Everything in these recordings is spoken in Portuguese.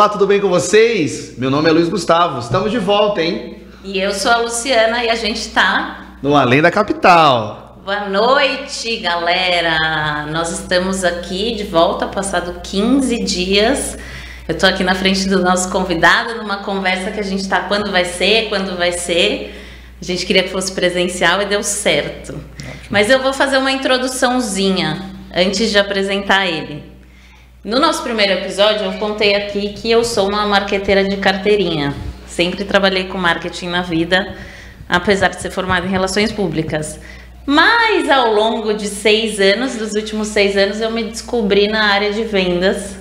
Olá, tudo bem com vocês? Meu nome é Luiz Gustavo, estamos de volta, hein? E eu sou a Luciana e a gente tá no Além da Capital. Boa noite, galera! Nós estamos aqui de volta, passado 15 dias. Eu tô aqui na frente do nosso convidado, numa conversa que a gente tá quando vai ser, quando vai ser. A gente queria que fosse presencial e deu certo. Mas eu vou fazer uma introduçãozinha antes de apresentar ele. No nosso primeiro episódio, eu contei aqui que eu sou uma marqueteira de carteirinha. Sempre trabalhei com marketing na vida, apesar de ser formada em relações públicas. Mas ao longo de seis anos, dos últimos seis anos, eu me descobri na área de vendas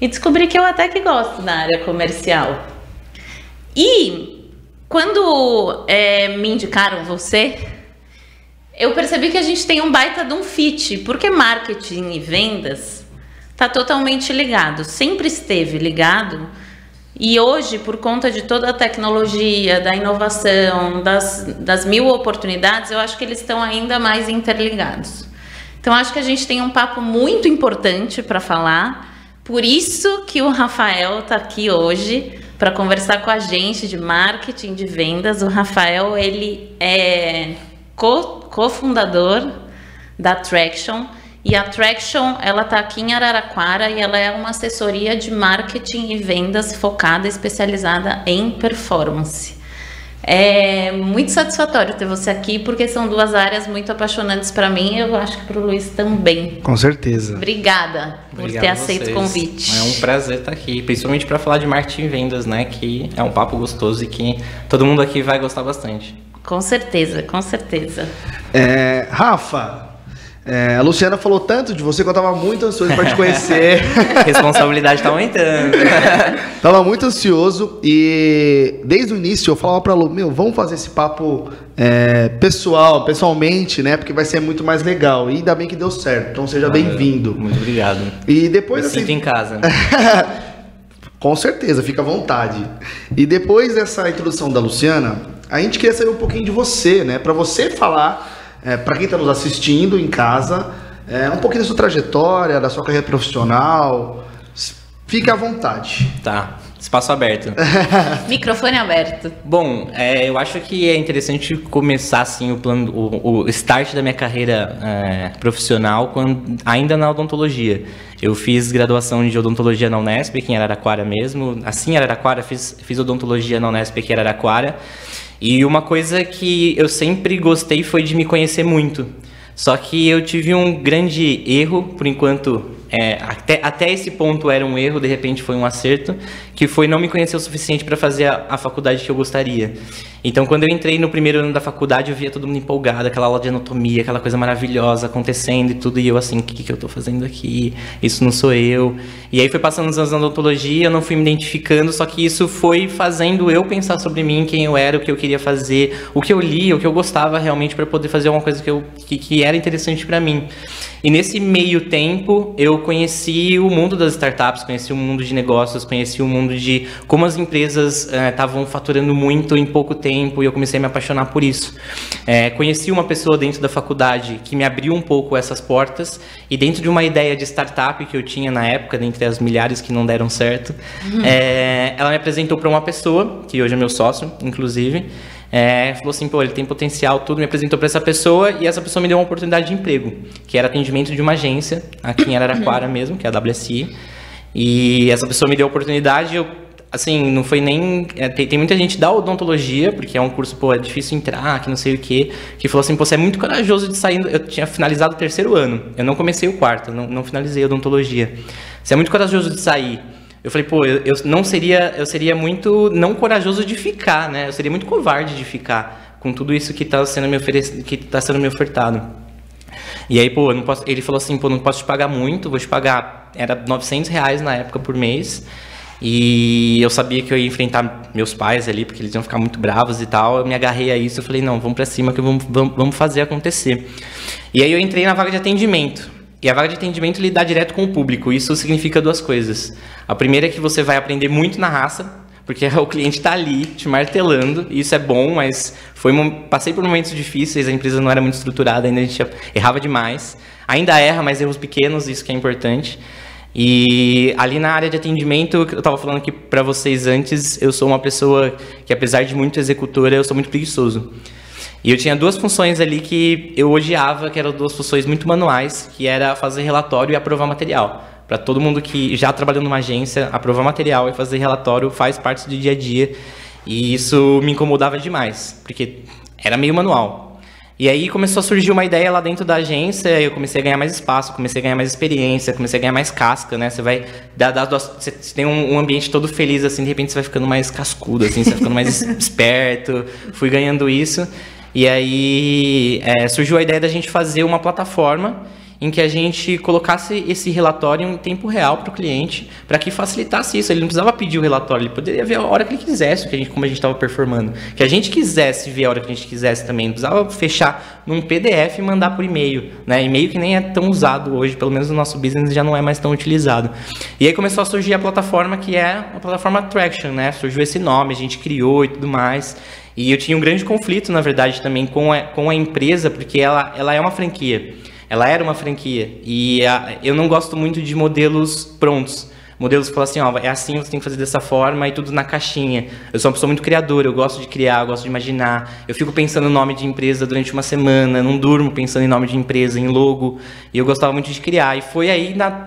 e descobri que eu até que gosto da área comercial. E quando é, me indicaram você, eu percebi que a gente tem um baita de um fit, porque marketing e vendas está totalmente ligado, sempre esteve ligado. E hoje, por conta de toda a tecnologia, da inovação, das, das mil oportunidades, eu acho que eles estão ainda mais interligados. Então, acho que a gente tem um papo muito importante para falar. Por isso que o Rafael está aqui hoje para conversar com a gente de marketing, de vendas. O Rafael, ele é cofundador da Traction e a Traction, ela está aqui em Araraquara e ela é uma assessoria de marketing e vendas focada, especializada em performance. É muito satisfatório ter você aqui, porque são duas áreas muito apaixonantes para mim e eu acho que para o Luiz também. Com certeza. Obrigada por Obrigado ter aceito o convite. É um prazer estar aqui, principalmente para falar de marketing e vendas, né? Que é um papo gostoso e que todo mundo aqui vai gostar bastante. Com certeza, com certeza. É, Rafa, é, a Luciana falou tanto de você que eu tava muito ansioso para te conhecer. Responsabilidade tá aumentando. tava muito ansioso e desde o início eu falava para Lu, meu, vamos fazer esse papo é, pessoal, pessoalmente, né? Porque vai ser muito mais legal. E ainda bem que deu certo. Então seja bem-vindo. Muito obrigado. E depois eu assim, sinto em casa. Com certeza, fica à vontade. E depois dessa introdução da Luciana, a gente queria saber um pouquinho de você, né? Para você falar é, para quem está nos assistindo em casa, é, um pouquinho da sua trajetória, da sua carreira profissional. Fique à vontade. Tá. Espaço aberto. Microfone aberto. Bom, é, eu acho que é interessante começar assim o plano, o, o start da minha carreira é, profissional quando, ainda na odontologia. Eu fiz graduação de odontologia na Unesp, aqui em Araraquara mesmo. Assim, em Araraquara, fiz, fiz odontologia na Unesp, aqui em Araraquara. E uma coisa que eu sempre gostei foi de me conhecer muito. Só que eu tive um grande erro, por enquanto, é, até, até esse ponto era um erro, de repente foi um acerto, que foi não me conhecer o suficiente para fazer a, a, faculdade que eu gostaria. Então, quando eu entrei no primeiro ano da faculdade, eu via todo mundo empolgado, aquela aula de anatomia, aquela coisa maravilhosa acontecendo e tudo, e eu assim, o que, que eu estou fazendo aqui? Isso não sou eu. E aí foi passando os anos na odontologia, eu não fui me identificando, só que isso foi fazendo eu pensar sobre mim, quem eu era, o que eu queria fazer, o que eu lia, o que eu gostava realmente para poder fazer alguma coisa que, eu, que, que era interessante para mim. E nesse meio tempo, eu conheci o mundo das startups, conheci o mundo de negócios, conheci o mundo de como as empresas estavam uh, faturando muito em pouco tempo e eu comecei a me apaixonar por isso. É, conheci uma pessoa dentro da faculdade que me abriu um pouco essas portas e dentro de uma ideia de startup que eu tinha na época, dentre as milhares que não deram certo, uhum. é, ela me apresentou para uma pessoa, que hoje é meu sócio, inclusive, é, falou assim, pô, ele tem potencial, tudo, me apresentou para essa pessoa e essa pessoa me deu uma oportunidade de emprego, que era atendimento de uma agência, aqui em Araraquara mesmo, que é a WSI. E essa pessoa me deu a oportunidade, eu, assim, não foi nem... É, tem, tem, muita gente da odontologia, porque é um curso, pô, é difícil entrar, que não sei o quê, que falou assim, pô, você é muito corajoso de sair... Eu tinha finalizado o terceiro ano, eu não comecei o quarto, não, não finalizei a odontologia. Você é muito corajoso de sair eu falei, pô, eu, eu, não seria, eu seria muito não corajoso de ficar, né? Eu seria muito covarde de ficar com tudo isso que está sendo me oferecido, que está sendo me ofertado. E aí, pô, posso, ele falou assim, pô, não posso te pagar muito, vou te pagar, era 900 reais na época por mês. E eu sabia que eu ia enfrentar meus pais ali, porque eles iam ficar muito bravos e tal. Eu me agarrei a isso, eu falei, não, vamos para cima que vamos, vamos fazer acontecer. E aí eu entrei na vaga de atendimento. E a vaga de atendimento lidar direto com o público. Isso significa duas coisas. A primeira é que você vai aprender muito na raça, porque o cliente está ali te martelando. Isso é bom, mas foi passei por momentos difíceis. A empresa não era muito estruturada, ainda a gente errava demais. Ainda erra, mas erros pequenos, isso que é importante. E ali na área de atendimento, eu estava falando aqui para vocês antes, eu sou uma pessoa que, apesar de muito executora, eu sou muito preguiçoso. E eu tinha duas funções ali que eu odiava, que eram duas funções muito manuais, que era fazer relatório e aprovar material. Para todo mundo que já trabalhou numa agência, aprovar material e fazer relatório faz parte do dia a dia. E isso me incomodava demais, porque era meio manual. E aí começou a surgir uma ideia lá dentro da agência, eu comecei a ganhar mais espaço, comecei a ganhar mais experiência, comecei a ganhar mais casca, né? Você vai dar, dar você tem um, ambiente todo feliz assim, de repente você vai ficando mais cascudo assim, você vai ficando mais esperto. Fui ganhando isso. E aí é, surgiu a ideia da gente fazer uma plataforma em que a gente colocasse esse relatório em tempo real para o cliente, para que facilitasse isso. Ele não precisava pedir o relatório, ele poderia ver a hora que ele quisesse, que a gente, como a gente estava performando. Que a gente quisesse ver a hora que a gente quisesse também. Não precisava fechar num PDF e mandar por e-mail. Né? E-mail que nem é tão usado hoje, pelo menos no nosso business já não é mais tão utilizado. E aí começou a surgir a plataforma que é a plataforma Traction, né? Surgiu esse nome, a gente criou e tudo mais. E eu tinha um grande conflito, na verdade, também com a, com a empresa, porque ela, ela é uma franquia. Ela era uma franquia. E a, eu não gosto muito de modelos prontos modelos que falam assim, ó, é assim, você tem que fazer dessa forma e tudo na caixinha. Eu sou uma pessoa muito criadora, eu gosto de criar, eu gosto de imaginar. Eu fico pensando no nome de empresa durante uma semana, não durmo pensando em nome de empresa, em logo. E eu gostava muito de criar. E foi aí na,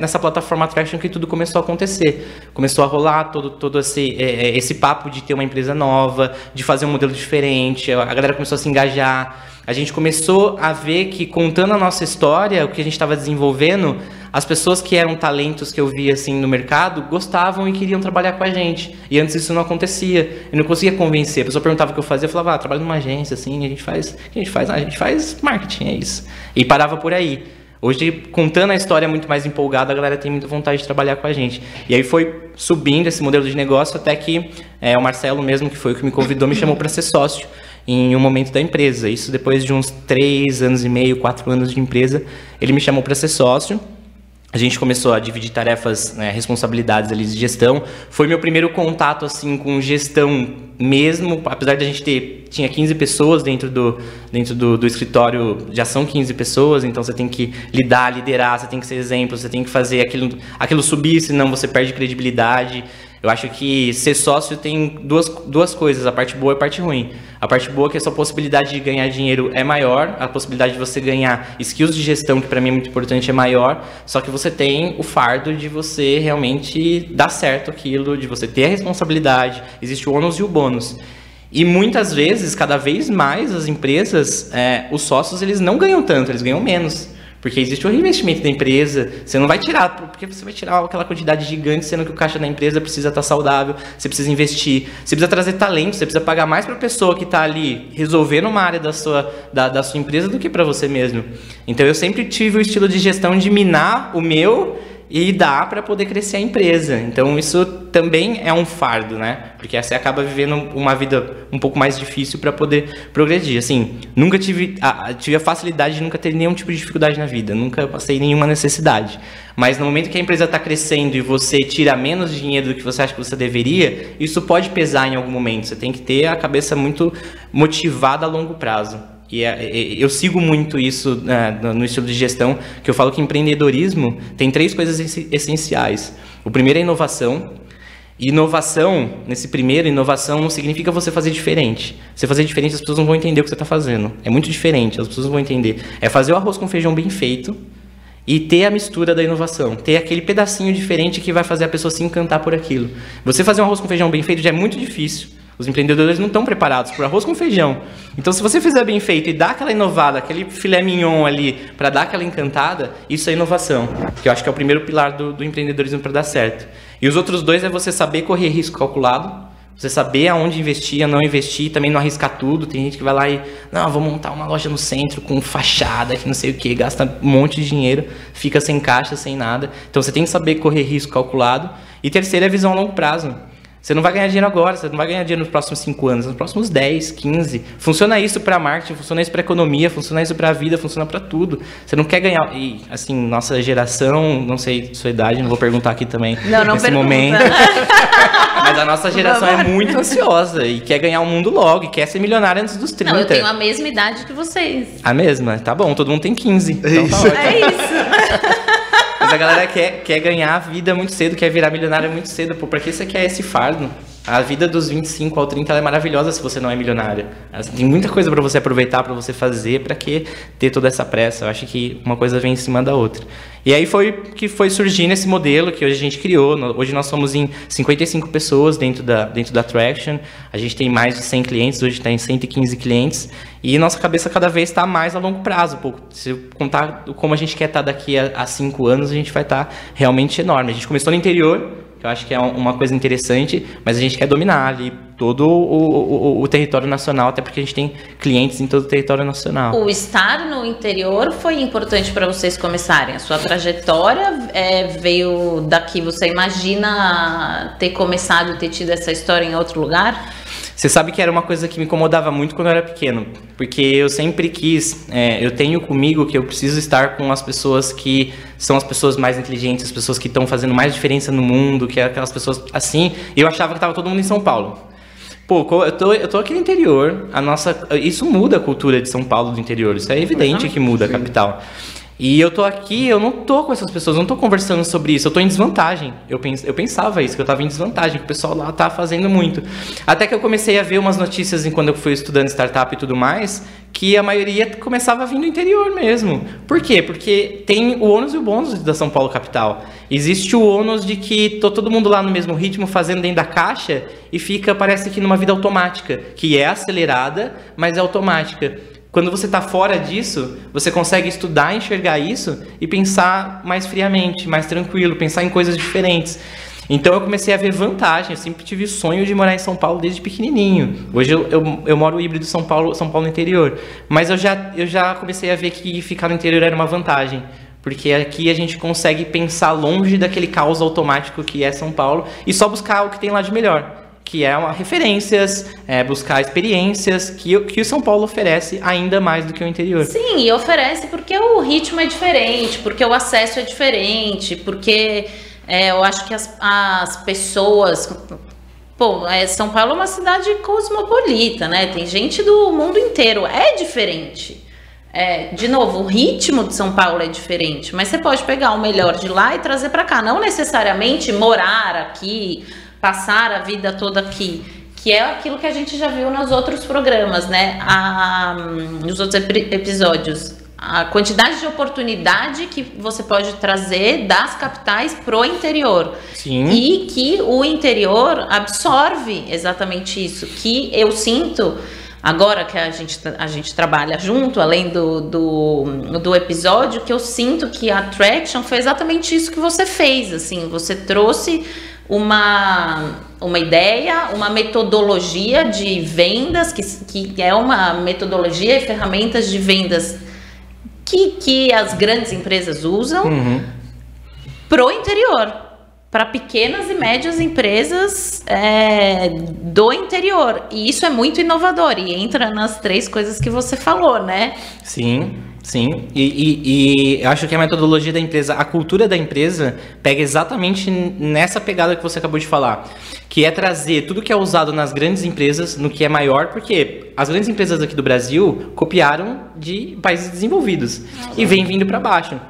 nessa plataforma Attraction que tudo começou a acontecer. Começou a rolar todo, todo esse, é, é, esse papo de ter uma empresa nova, de fazer um modelo diferente. A galera começou a se engajar. A gente começou a ver que contando a nossa história, o que a gente estava desenvolvendo, as pessoas que eram talentos que eu via assim no mercado gostavam e queriam trabalhar com a gente. E antes isso não acontecia. Eu não conseguia convencer. A pessoa perguntava o que eu fazia, eu falava, ah, trabalho numa agência, assim, a gente faz. A gente faz? Ah, a gente faz marketing, é isso. E parava por aí. Hoje, contando a história muito mais empolgada, a galera tem muita vontade de trabalhar com a gente. E aí foi subindo esse modelo de negócio até que é, o Marcelo mesmo, que foi o que me convidou, me chamou para ser sócio em um momento da empresa. Isso depois de uns três anos e meio, quatro anos de empresa, ele me chamou para ser sócio a gente começou a dividir tarefas, né, responsabilidades ali de gestão. Foi meu primeiro contato assim com gestão mesmo, apesar de a gente ter tinha 15 pessoas dentro do dentro do, do escritório, já são 15 pessoas, então você tem que lidar, liderar, você tem que ser exemplo, você tem que fazer aquilo aquilo subir, senão você perde credibilidade. Eu acho que ser sócio tem duas, duas coisas, a parte boa e a parte ruim. A parte boa é que a sua possibilidade de ganhar dinheiro é maior, a possibilidade de você ganhar skills de gestão, que para mim é muito importante, é maior, só que você tem o fardo de você realmente dar certo aquilo, de você ter a responsabilidade, existe o ônus e o bônus. E muitas vezes, cada vez mais, as empresas, é, os sócios, eles não ganham tanto, eles ganham menos. Porque existe o reinvestimento da empresa, você não vai tirar, porque você vai tirar aquela quantidade gigante, sendo que o caixa da empresa precisa estar saudável, você precisa investir, você precisa trazer talento, você precisa pagar mais para a pessoa que está ali resolvendo uma área da sua, da, da sua empresa do que para você mesmo. Então eu sempre tive o estilo de gestão de minar o meu e dá para poder crescer a empresa. Então isso também é um fardo, né? Porque você acaba vivendo uma vida um pouco mais difícil para poder progredir. Assim, nunca tive a, tive a facilidade de nunca ter nenhum tipo de dificuldade na vida, nunca passei nenhuma necessidade. Mas no momento que a empresa está crescendo e você tira menos dinheiro do que você acha que você deveria, isso pode pesar em algum momento. Você tem que ter a cabeça muito motivada a longo prazo. E é, é, eu sigo muito isso né, no estilo de gestão, que eu falo que empreendedorismo tem três coisas essenciais. O primeiro é inovação. E inovação, nesse primeiro, inovação não significa você fazer diferente. Você fazer diferente, as pessoas não vão entender o que você está fazendo. É muito diferente, as pessoas não vão entender. É fazer o arroz com feijão bem feito e ter a mistura da inovação. Ter aquele pedacinho diferente que vai fazer a pessoa se encantar por aquilo. Você fazer um arroz com feijão bem feito já é muito difícil. Os empreendedores não estão preparados para arroz com feijão. Então, se você fizer bem feito e dar aquela inovada, aquele filé mignon ali, para dar aquela encantada, isso é inovação. Que eu acho que é o primeiro pilar do, do empreendedorismo para dar certo. E os outros dois é você saber correr risco calculado, você saber aonde investir, não investir, também não arriscar tudo. Tem gente que vai lá e, não, vou montar uma loja no centro com fachada, que não sei o que, gasta um monte de dinheiro, fica sem caixa, sem nada. Então você tem que saber correr risco calculado. E terceiro é visão a longo prazo. Você não vai ganhar dinheiro agora, você não vai ganhar dinheiro nos próximos 5 anos, nos próximos 10, 15. Funciona isso para marketing, funciona isso para economia, funciona isso para a vida, funciona para tudo. Você não quer ganhar. E, assim, nossa geração, não sei sua idade, não vou perguntar aqui também não, não nesse pergunta. momento. Mas a nossa geração é muito ansiosa e quer ganhar o mundo logo e quer ser milionária antes dos 30. Não, eu tenho a mesma idade que vocês. A mesma? Tá bom, todo mundo tem 15. Então tá ótimo. É isso. Mas a galera quer, quer ganhar a vida muito cedo, quer virar milionário muito cedo. Pô, pra que você quer esse fardo? A vida dos 25 ao 30 é maravilhosa se você não é milionário. Tem muita coisa para você aproveitar, para você fazer, para que ter toda essa pressa. Eu acho que uma coisa vem em cima da outra. E aí foi que foi surgindo esse modelo que hoje a gente criou. Hoje nós somos em 55 pessoas dentro da, dentro da Traction. A gente tem mais de 100 clientes, hoje está em 115 clientes. E nossa cabeça cada vez está mais a longo prazo. Pô, se contar como a gente quer estar tá daqui a 5 anos, a gente vai estar tá realmente enorme. A gente começou no interior, que eu acho que é uma coisa interessante, mas a gente quer dominar ali todo o, o, o, território nacional, até porque a gente tem clientes em todo o território nacional. O estar no interior foi importante para vocês começarem. A sua trajetória é, veio daqui. Você imagina ter começado, ter tido essa história em outro lugar? Você sabe que era uma coisa que me incomodava muito quando eu era pequeno, porque eu sempre quis, é, eu tenho comigo que eu preciso estar com as pessoas que são as pessoas mais inteligentes, as pessoas que estão fazendo mais diferença no mundo, que é aquelas pessoas assim. Eu achava que estava todo mundo em São Paulo. Pô, eu tô, eu tô aqui no interior, a nossa, isso muda a cultura de São Paulo do interior, isso é evidente que muda a capital. E eu tô aqui, eu não tô com essas pessoas, eu não tô conversando sobre isso, eu tô em desvantagem. Eu, pens, eu pensava isso, que eu tava em desvantagem, que o pessoal lá tá fazendo muito. Até que eu comecei a ver umas notícias enquanto eu fui estudando startup e tudo mais, que a maioria começava a vir do interior mesmo. Por quê? Porque tem o ônus e o bônus da São Paulo capital. Existe o ônus de que tô todo mundo lá no mesmo ritmo, fazendo dentro da caixa, e fica, parece que numa vida automática, que é acelerada, mas é automática. Quando você está fora disso, você consegue estudar, enxergar isso e pensar mais friamente, mais tranquilo, pensar em coisas diferentes. Então eu comecei a ver vantagem. Eu sempre tive o sonho de morar em São Paulo desde pequenininho. Hoje eu, eu, eu moro híbrido São Paulo, São Paulo interior. Mas eu já, eu já comecei a ver que ficar no interior era uma vantagem. Porque aqui a gente consegue pensar longe daquele caos automático que é São Paulo e só buscar o que tem lá de melhor que é uma referências, é, buscar experiências que, que o São Paulo oferece ainda mais do que o interior. Sim, e oferece porque o ritmo é diferente, porque o acesso é diferente, porque é, eu acho que as, as pessoas. Pô, é, São Paulo é uma cidade cosmopolita, né? Tem gente do mundo inteiro. É diferente. É, de novo, o ritmo de São Paulo é diferente, mas você pode pegar o melhor de lá e trazer para cá. Não necessariamente morar aqui passar a vida toda aqui, que é aquilo que a gente já viu nos outros programas, né? A, nos outros episódios. A quantidade de oportunidade que você pode trazer das capitais pro interior. Sim. E que o interior absorve exatamente isso. Que eu sinto agora que a gente, a gente trabalha junto, além do, do, do episódio, que eu sinto que a Traction foi exatamente isso que você fez. Assim, você trouxe uma, uma ideia, uma metodologia de vendas, que, que é uma metodologia e ferramentas de vendas que, que as grandes empresas usam uhum. pro interior. Para pequenas e médias empresas é, do interior. E isso é muito inovador e entra nas três coisas que você falou, né? Sim. Sim, e, e, e, eu acho que a metodologia da empresa, a cultura da empresa, pega exatamente nessa pegada que você acabou de falar, que é trazer tudo que é usado nas grandes empresas no que é maior, porque as grandes empresas aqui do Brasil copiaram de países desenvolvidos e vem vindo para baixo.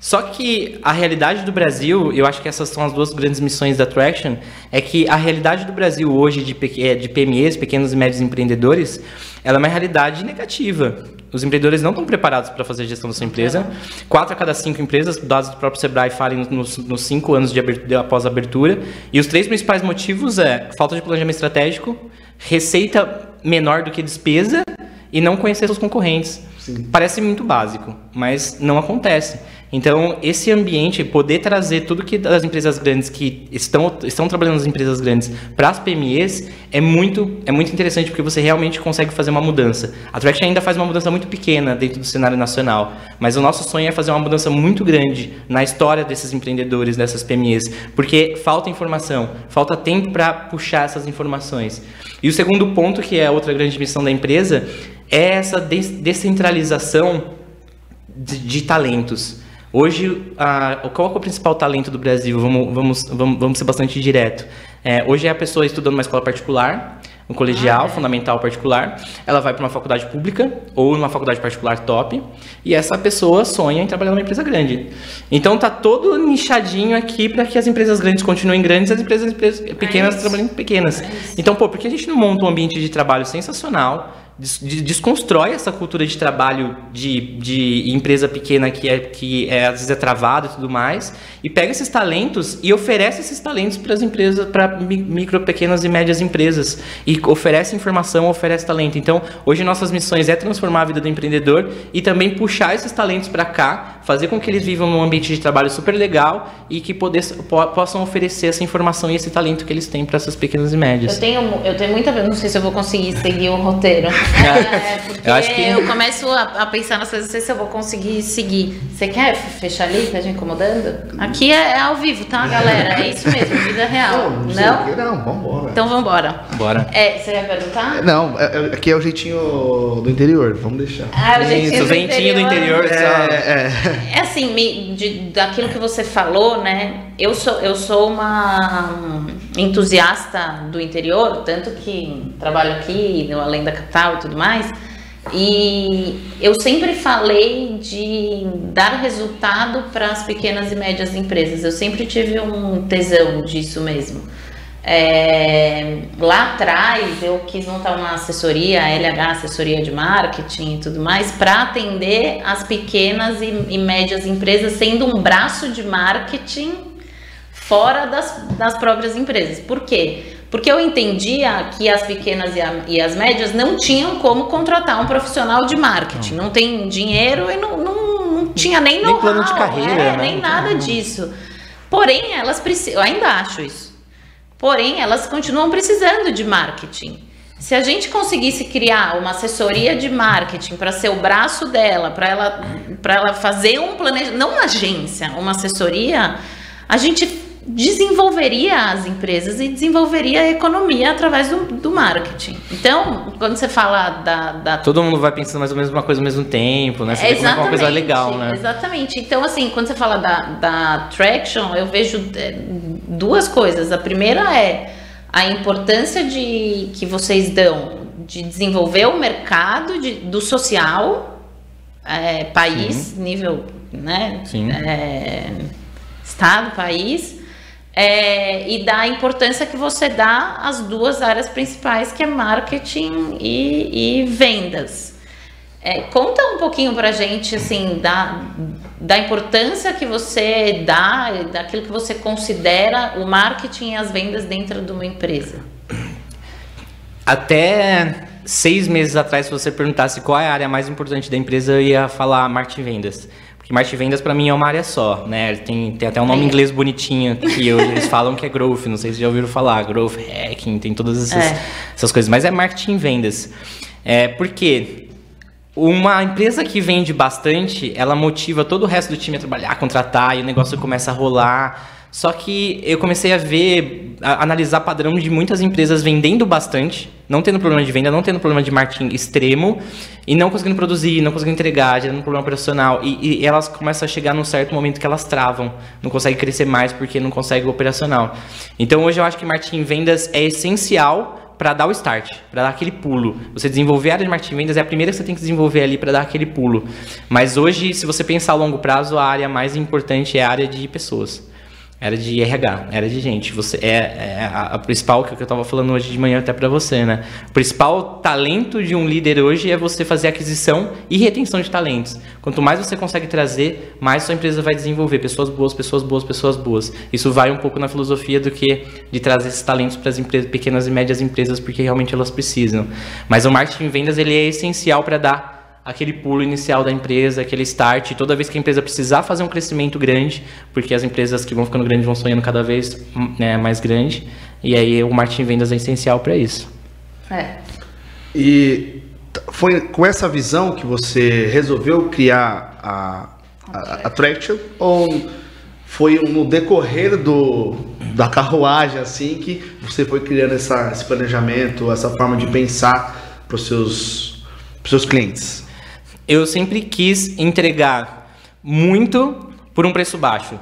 Só que a realidade do Brasil, eu acho que essas são as duas grandes missões da Traction, é que a realidade do Brasil hoje de, é, de PMEs, pequenos e médios empreendedores, ela é uma realidade negativa. Os empreendedores não estão preparados para fazer a gestão da sua empresa. Quatro a cada cinco empresas, dados do próprio Sebrae, falem nos, nos cinco anos de abertura, após a abertura. E os três principais motivos é falta de planejamento estratégico, receita menor do que despesa e não conhecer seus concorrentes. Sim. Parece muito básico, mas não acontece. Então, esse ambiente, poder trazer tudo que das empresas grandes que estão, estão trabalhando nas empresas grandes para as PMEs é muito, é muito interessante porque você realmente consegue fazer uma mudança. A Traction ainda faz uma mudança muito pequena dentro do cenário nacional, mas o nosso sonho é fazer uma mudança muito grande na história desses empreendedores, dessas PMEs, porque falta informação, falta tempo para puxar essas informações. E o segundo ponto, que é outra grande missão da empresa, é essa descentralização de, de talentos. Hoje, a, qual é o principal talento do Brasil? Vamos, vamos, vamos, vamos ser bastante direto. É, hoje é a pessoa estudando uma escola particular, um colegial, ah, é. fundamental particular, ela vai para uma faculdade pública ou numa faculdade particular top, e essa pessoa sonha em trabalhar numa empresa grande. Então tá todo nichadinho aqui para que as empresas grandes continuem grandes e as empresas, empresas pequenas é trabalhem pequenas. É então, pô, por que a gente não monta um ambiente de trabalho sensacional? Desconstrói essa cultura de trabalho de, de empresa pequena que, é, que é, às vezes é travada e tudo mais, e pega esses talentos e oferece esses talentos para as empresas, para micro, pequenas e médias empresas, e oferece informação, oferece talento. Então, hoje nossas missões é transformar a vida do empreendedor e também puxar esses talentos para cá, fazer com que eles vivam num ambiente de trabalho super legal e que poder, po, possam oferecer essa informação e esse talento que eles têm para essas pequenas e médias. Eu tenho, eu tenho muita, não sei se eu vou conseguir seguir o roteiro. É, porque eu, acho que... eu começo a, a, pensar nas coisas, não sei se eu vou conseguir seguir. Você quer fechar ali, tá gente incomodando? Aqui é, é, ao vivo, tá, galera? É isso mesmo, vida real. Não? Não, não vambora. Então vambora. Bora. É, você vai perguntar? Não, é, é, aqui é o jeitinho do interior, vamos deixar. Ah, o jeitinho isso, do ventinho interior. do interior. É, é. é assim, me, de, daquilo que você falou, né? Eu sou, eu sou uma entusiasta do interior, tanto que trabalho aqui no Além da Capital e tudo mais. E eu sempre falei de dar resultado para as pequenas e médias empresas. Eu sempre tive um tesão disso mesmo. É, lá atrás eu quis montar uma assessoria, LH, assessoria de marketing e tudo mais, para atender as pequenas e, e médias empresas, sendo um braço de marketing fora das, das próprias empresas. Por quê? Porque eu entendia que as pequenas e, a, e, as médias não tinham como contratar um profissional de marketing. Não, não tem dinheiro e não, não, não tinha nem, nem plano de carreira, é, né? nem nada disso. Porém, elas precisam, eu ainda acho isso. Porém, elas continuam precisando de marketing. Se a gente conseguisse criar uma assessoria de marketing para ser o braço dela, para ela, ela fazer um planejamento, não uma agência, uma assessoria, a gente desenvolveria as empresas e desenvolveria a economia através do, do marketing. Então, quando você fala da, da, Todo mundo vai pensando mais ou menos uma coisa ao mesmo tempo, né? Você é, uma coisa legal, né? Exatamente. Então, assim, quando você fala da, da Traction, eu vejo é, duas coisas. A primeira é a importância de que vocês dão de desenvolver o mercado de, do social, é, país, Sim. nível, né? Sim. É, estado, país é, e da importância que você dá às duas áreas principais, que é marketing e, e vendas. É, conta um pouquinho pra gente, assim, da, da importância que você dá, daquilo que você considera o marketing e as vendas dentro de uma empresa. Até seis meses atrás, se você perguntasse qual é a área mais importante da empresa, eu ia falar marketing e vendas. Porque marketing vendas para mim é uma área só, né? Tem, tem até um nome em inglês bonitinho que eu, eles falam que é growth, não sei se já ouviram falar, growth hacking, tem todas essas, é. essas coisas, mas é marketing vendas. É, porque uma empresa que vende bastante, ela motiva todo o resto do time a trabalhar, a contratar, e o negócio começa a rolar. Só que eu comecei a ver, a analisar padrão de muitas empresas vendendo bastante, não tendo problema de venda, não tendo problema de marketing extremo, e não conseguindo produzir, não conseguindo entregar, gerando problema operacional. E, e elas começam a chegar num certo momento que elas travam, não conseguem crescer mais porque não conseguem operacional. Então hoje eu acho que marketing vendas é essencial para dar o start, para dar aquele pulo. Você desenvolver a área de marketing vendas é a primeira que você tem que desenvolver ali para dar aquele pulo. Mas hoje, se você pensar a longo prazo, a área mais importante é a área de pessoas. Era de RH, era de gente. Você é, é a, a, principal que eu estava falando hoje de manhã até para você, né? O principal talento de um líder hoje é você fazer aquisição e retenção de talentos. Quanto mais você consegue trazer, mais sua empresa vai desenvolver pessoas boas, pessoas boas, pessoas boas. Isso vai um pouco na filosofia do que de trazer esses talentos para as empresas, pequenas e médias empresas, porque realmente elas precisam. Mas o marketing vendas ele é essencial para dar aquele pulo inicial da empresa, aquele start, toda vez que a empresa precisar fazer um crescimento grande, porque as empresas que vão ficando grandes vão sonhando cada vez né, mais grande, e aí o marketing vendas é essencial para isso. É. E foi com essa visão que você resolveu criar a, a, a Attraction ou foi no decorrer do, da carruagem assim que você foi criando essa, esse planejamento, essa forma de pensar para os seus, seus clientes? Eu sempre quis entregar muito por um preço baixo.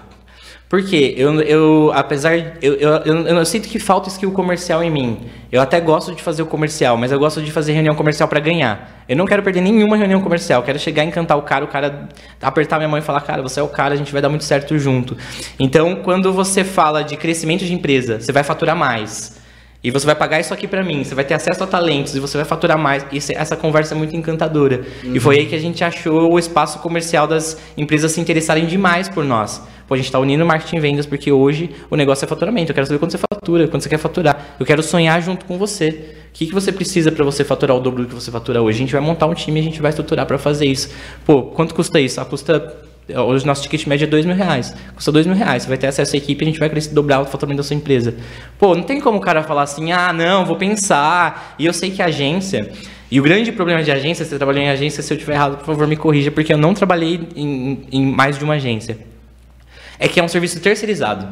Por quê? Eu, eu apesar. Eu, eu, eu, eu sinto que falta skill comercial em mim. Eu até gosto de fazer o comercial, mas eu gosto de fazer reunião comercial para ganhar. Eu não quero perder nenhuma reunião comercial. Quero chegar e encantar o cara, o cara apertar minha mão e falar, cara, você é o cara, a gente vai dar muito certo junto. Então, quando você fala de crescimento de empresa, você vai faturar mais. E você vai pagar isso aqui para mim, você vai ter acesso a talentos e você vai faturar mais. Isso, essa conversa é muito encantadora. Uhum. E foi aí que a gente achou o espaço comercial das empresas se interessarem demais por nós. Pô, a gente está unindo marketing e vendas porque hoje o negócio é faturamento. Eu quero saber quando você fatura, quando você quer faturar. Eu quero sonhar junto com você. O que, que você precisa para você faturar o dobro do que você fatura hoje? A gente vai montar um time a gente vai estruturar para fazer isso. Pô, quanto custa isso? Ah, custa Hoje nosso ticket médio é dois mil reais. Custa dois mil reais. Você vai ter acesso à equipe a gente vai crescer, dobrar o faturamento da sua empresa. Pô, não tem como o cara falar assim, ah, não, vou pensar. E eu sei que a agência. E o grande problema de agência, você trabalhou em agência, se eu estiver errado, por favor, me corrija, porque eu não trabalhei em, em mais de uma agência. É que é um serviço terceirizado.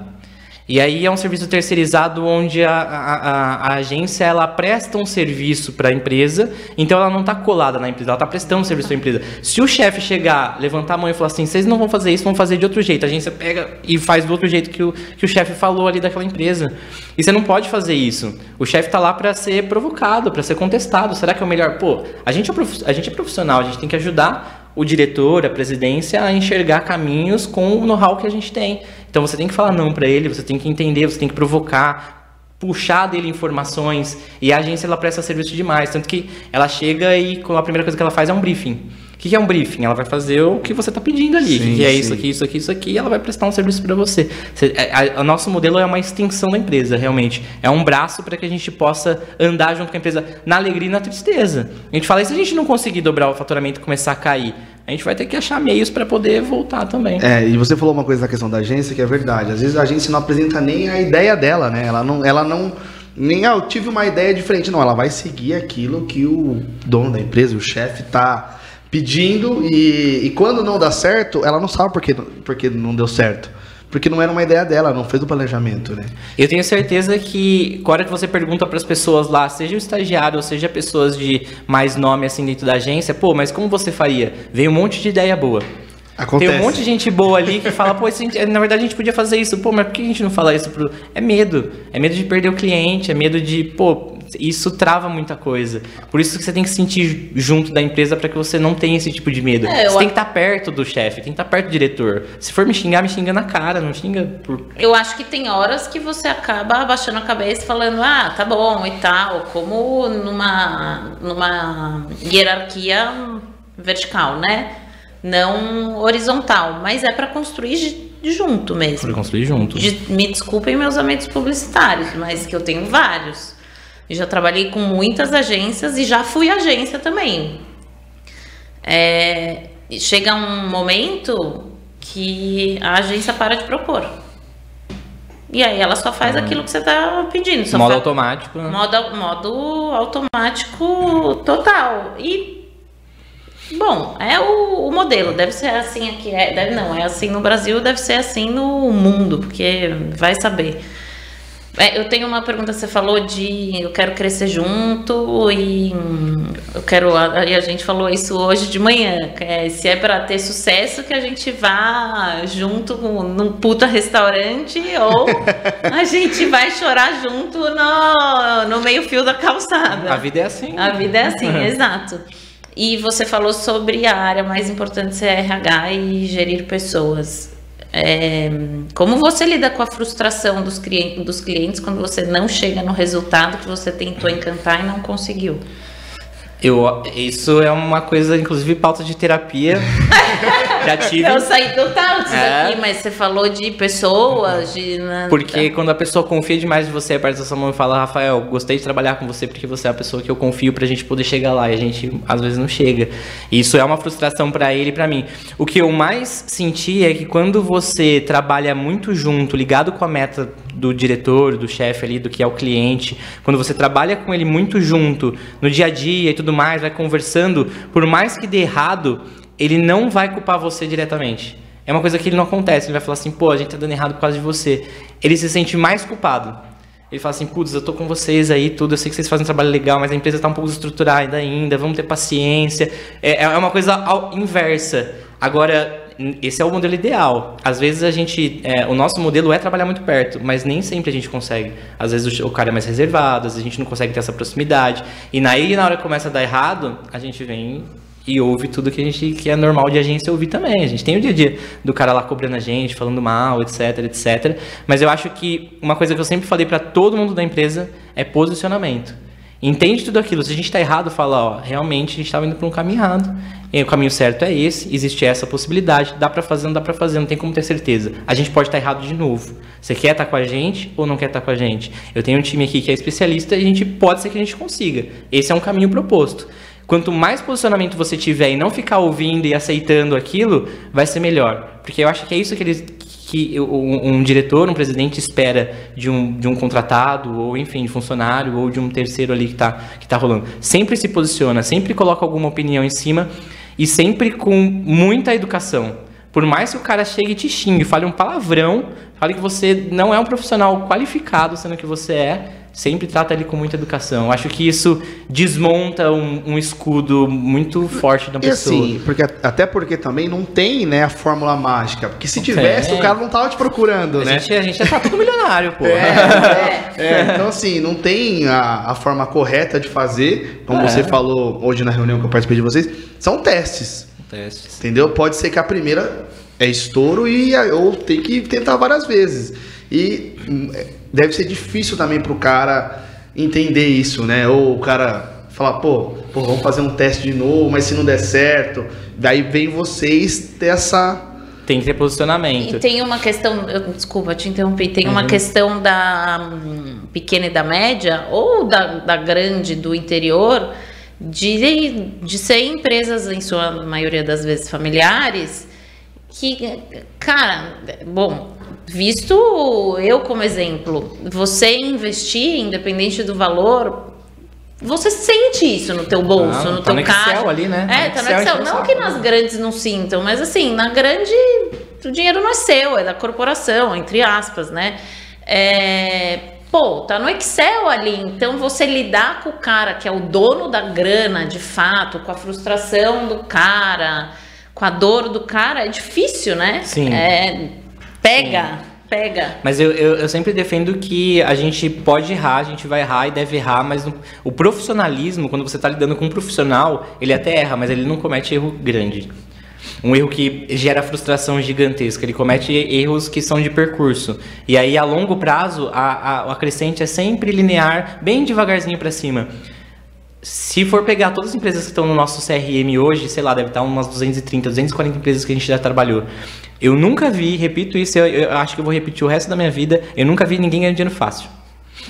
E aí é um serviço terceirizado onde a, a, a agência ela presta um serviço para a empresa, então ela não está colada na empresa, ela está prestando um serviço para a empresa. Se o chefe chegar, levantar a mão e falar assim, vocês não vão fazer isso, vão fazer de outro jeito, a agência pega e faz do outro jeito que o, que o chefe falou ali daquela empresa. E você não pode fazer isso. O chefe está lá para ser provocado, para ser contestado. Será que é o melhor? Pô, a gente, é a gente é profissional, a gente tem que ajudar o diretor, a presidência a enxergar caminhos com o know-how que a gente tem. Então você tem que falar não para ele, você tem que entender, você tem que provocar, puxar dele informações. E a agência ela presta serviço demais, tanto que ela chega e a primeira coisa que ela faz é um briefing. O que é um briefing? Ela vai fazer o que você está pedindo ali. Sim, o que é sim. isso aqui, isso aqui, isso aqui, e ela vai prestar um serviço para você. O nosso modelo é uma extensão da empresa, realmente. É um braço para que a gente possa andar junto com a empresa na alegria e na tristeza. A gente fala, e se a gente não conseguir dobrar o faturamento e começar a cair? A gente vai ter que achar meios para poder voltar também. É, e você falou uma coisa da questão da agência que é verdade. Às vezes a agência não apresenta nem a ideia dela, né? Ela não, ela não nem ah, eu tive uma ideia diferente, não. Ela vai seguir aquilo que o dono da empresa, o chefe, tá pedindo e, e quando não dá certo, ela não sabe porque, porque não deu certo. Porque não era uma ideia dela, não fez o planejamento, né? Eu tenho certeza que, na hora que você pergunta para as pessoas lá, seja o estagiário ou seja pessoas de mais nome assim dentro da agência, pô, mas como você faria? Veio um monte de ideia boa. Acontece. Tem um monte de gente boa ali que fala, pô, na verdade a gente podia fazer isso. Pô, mas por que a gente não fala isso pro. É medo. É medo de perder o cliente, é medo de, pô, isso trava muita coisa. Por isso que você tem que se sentir junto da empresa para que você não tenha esse tipo de medo. É, você tem que estar tá perto do chefe, tem que estar tá perto do diretor. Se for me xingar, me xinga na cara, não xinga por. Eu acho que tem horas que você acaba abaixando a cabeça falando, ah, tá bom e tal, como numa, numa hierarquia vertical, né? Não horizontal, mas é para construir junto mesmo. Para construir junto. De, me desculpem meus amigos publicitários, mas que eu tenho vários. Eu já trabalhei com muitas agências e já fui agência também. É, chega um momento que a agência para de propor. E aí ela só faz hum. aquilo que você está pedindo. modo faz... automático. Né? Modo, modo automático total. E bom, é o, o, modelo. Deve ser assim aqui. É, deve, não, é assim no Brasil, deve ser assim no mundo, porque vai saber. É, eu tenho uma pergunta, você falou de eu quero crescer junto e eu quero. E a gente falou isso hoje de manhã. É, se é para ter sucesso, que a gente vá junto num puta restaurante ou a gente vai chorar junto no, no meio-fio da calçada. A vida é assim. A vida é assim, exato. E você falou sobre a área mais importante ser RH e gerir pessoas. É, como você lida com a frustração dos clientes, dos clientes quando você não chega no resultado que você tentou encantar e não conseguiu? Eu, isso é uma coisa, inclusive, pauta de terapia. Já tive. Eu saí total disso é. aqui, mas você falou de pessoas, de. Porque quando a pessoa confia demais em você, aperta sua mão e fala, Rafael, gostei de trabalhar com você porque você é a pessoa que eu confio pra gente poder chegar lá. E a gente às vezes não chega. E isso é uma frustração para ele e pra mim. O que eu mais senti é que quando você trabalha muito junto, ligado com a meta do diretor, do chefe ali, do que é o cliente, quando você trabalha com ele muito junto, no dia a dia e tudo mais, vai conversando, por mais que dê errado, ele não vai culpar você diretamente. É uma coisa que ele não acontece. Ele vai falar assim, pô, a gente tá dando errado por causa de você. Ele se sente mais culpado. Ele fala assim, putz, eu tô com vocês aí, tudo, eu sei que vocês fazem um trabalho legal, mas a empresa tá um pouco estruturada ainda, vamos ter paciência. É, é uma coisa inversa. Agora, esse é o modelo ideal. Às vezes a gente, é, o nosso modelo é trabalhar muito perto, mas nem sempre a gente consegue. Às vezes o, o cara é mais reservado, às vezes a gente não consegue ter essa proximidade. E naí, na hora que começa a dar errado, a gente vem e ouve tudo que a gente que é normal de agência ouvir também. A gente tem o dia a dia do cara lá cobrando a gente, falando mal, etc, etc. Mas eu acho que uma coisa que eu sempre falei para todo mundo da empresa é posicionamento. Entende tudo aquilo. Se a gente está errado, fala, ó, realmente a gente estava indo para um caminho errado. E o caminho certo é esse, existe essa possibilidade. Dá para fazer, não dá para fazer, não tem como ter certeza. A gente pode estar tá errado de novo. Você quer estar tá com a gente ou não quer estar tá com a gente? Eu tenho um time aqui que é especialista e a gente pode ser que a gente consiga. Esse é um caminho proposto. Quanto mais posicionamento você tiver e não ficar ouvindo e aceitando aquilo, vai ser melhor. Porque eu acho que é isso que eles que um, um, diretor, um presidente espera de um, de um contratado, ou enfim, de funcionário, ou de um terceiro ali que está que tá rolando. Sempre se posiciona, sempre coloca alguma opinião em cima e sempre com muita educação. Por mais que o cara chegue e te xingue, fale um palavrão, fale que você não é um profissional qualificado, sendo que você é, sempre trata ele com muita educação. Acho que isso desmonta um, um escudo muito forte da pessoa. E assim, porque, até porque também não tem né, a fórmula mágica. Porque se tivesse, o cara não tava te procurando, a né? Gente, a gente já tá tudo milionário, pô. É, é, é, então, assim, não tem a, a forma correta de fazer. Como é. você falou hoje na reunião que eu participei de vocês, são testes. Testes. Entendeu? Pode ser que a primeira é estouro e ou tem que tentar várias vezes. E hum, deve ser difícil também pro cara entender isso, né? Ou o cara falar, pô, pô, vamos fazer um teste de novo, mas se não der certo, daí vem vocês ter essa tem que ter posicionamento. E tem uma questão, eu, desculpa te interromper, tem uhum. uma questão da um, pequena e da média, ou da, da grande do interior, de, de ser empresas, em sua maioria das vezes familiares, que, cara, bom, visto eu como exemplo, você investir, independente do valor, você sente isso no teu bolso, não, no tá teu caixa. ali, né? É, tá no Excel. Não que nas grandes não sintam, mas assim, na grande, o dinheiro não é seu, é da corporação, entre aspas, né? É, pô, tá no Excel ali. Então você lidar com o cara que é o dono da grana, de fato, com a frustração do cara, com a dor do cara, é difícil, né? Sim. É, pega. Sim. Pega. Mas eu, eu, eu, sempre defendo que a gente pode errar, a gente vai errar e deve errar, mas no, o profissionalismo, quando você está lidando com um profissional, ele até erra, mas ele não comete erro grande. Um erro que gera frustração gigantesca. Ele comete erros que são de percurso. E aí, a longo prazo, a, a, a crescente é sempre linear, bem devagarzinho para cima se for pegar todas as empresas que estão no nosso CRM hoje, sei lá, deve estar umas 230, 240 empresas que a gente já trabalhou. Eu nunca vi, repito isso, eu, eu acho que eu vou repetir o resto da minha vida, eu nunca vi ninguém ganhando dinheiro fácil.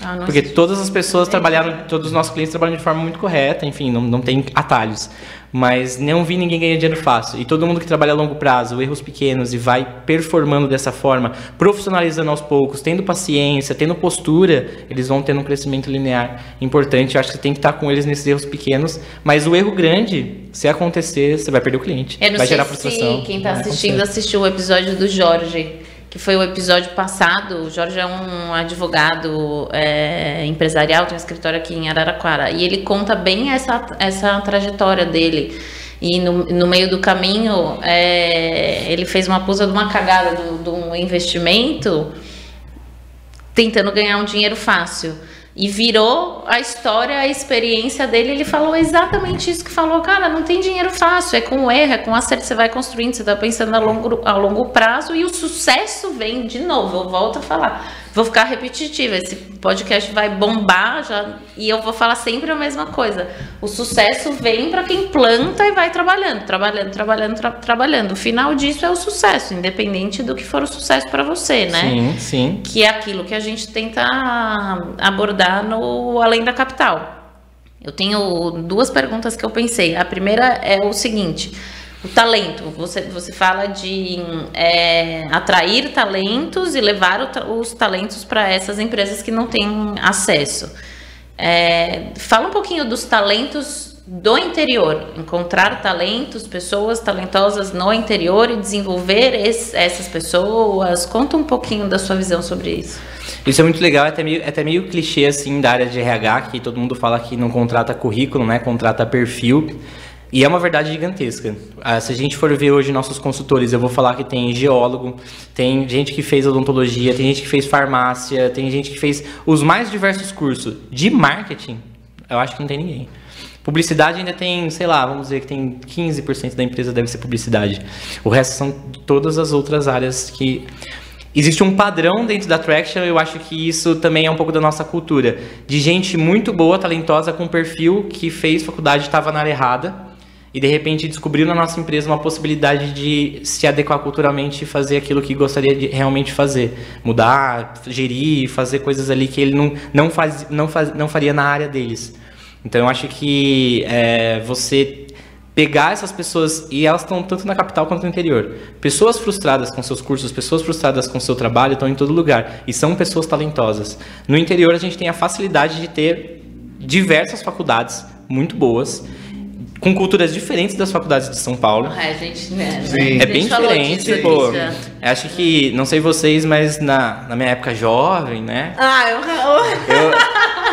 Ah, Porque todas as pessoas trabalharam, todos os nossos clientes trabalham de forma muito correta, enfim, não, não tem atalhos mas não vi ninguém ganhar dinheiro fácil. E todo mundo que trabalha a longo prazo, erros pequenos e vai performando dessa forma, profissionalizando aos poucos, tendo paciência, tendo postura, eles vão tendo um crescimento linear importante. Eu acho que você tem que estar com eles nesses erros pequenos, mas o erro grande, se acontecer, você vai perder o cliente. vai gerar frustração. Quem está assistindo assistiu o episódio do Jorge que foi o episódio passado. O Jorge é um advogado é, empresarial, tem um escritório aqui em Araraquara, e ele conta bem essa, essa trajetória dele. E no, no meio do caminho, é, ele fez uma pusa de uma cagada de um investimento, tentando ganhar um dinheiro fácil. E virou a história, a experiência dele. Ele falou exatamente isso que falou. Cara, não tem dinheiro fácil, é com erro, é com acerto. Você vai construindo, você está pensando a longo, a longo prazo e o sucesso vem de novo. Eu volto a falar vou ficar repetitiva. Esse podcast vai bombar já e eu vou falar sempre a mesma coisa. O sucesso vem para quem planta e vai trabalhando, trabalhando, trabalhando, tra trabalhando. O final disso é o sucesso, independente do que for o sucesso para você, né? Sim, sim. Que é aquilo que a gente tenta abordar no Além da Capital. Eu tenho duas perguntas que eu pensei. A primeira é o seguinte: o talento, você, você fala de é, atrair talentos e levar os talentos para essas empresas que não têm acesso. É, fala um pouquinho dos talentos do interior, encontrar talentos, pessoas talentosas no interior e desenvolver esse, essas pessoas. Conta um pouquinho da sua visão sobre isso. Isso é muito legal, é até meio, é até meio clichê assim da área de RH, que todo mundo fala que não contrata currículo, né? Contrata perfil. E é uma verdade gigantesca. Ah, se a gente for ver hoje nossos consultores, eu vou falar que tem geólogo, tem gente que fez odontologia, tem gente que fez farmácia, tem gente que fez os mais diversos cursos. De marketing, eu acho que não tem ninguém. Publicidade ainda tem, sei lá, vamos dizer que tem 15% da empresa deve ser publicidade. O resto são todas as outras áreas que Existe um padrão dentro da Traction, eu acho que isso também é um pouco da nossa cultura, de gente muito boa, talentosa, com perfil que fez faculdade e estava na área errada, e de repente descobriu na nossa empresa uma possibilidade de se adequar culturalmente e fazer aquilo que gostaria de realmente fazer. Mudar, gerir, fazer coisas ali que ele não, não, faz, não, faz, não faria na área deles. Então eu acho que é, você pegar essas pessoas e elas estão tanto na capital quanto no interior. Pessoas frustradas com seus cursos, pessoas frustradas com seu trabalho estão em todo lugar e são pessoas talentosas. No interior a gente tem a facilidade de ter diversas faculdades muito boas com culturas diferentes das faculdades de São Paulo. É, gente, né? É bem diferente, pô. Acho que, não sei vocês, mas na, na minha época jovem, né? Ah, eu... eu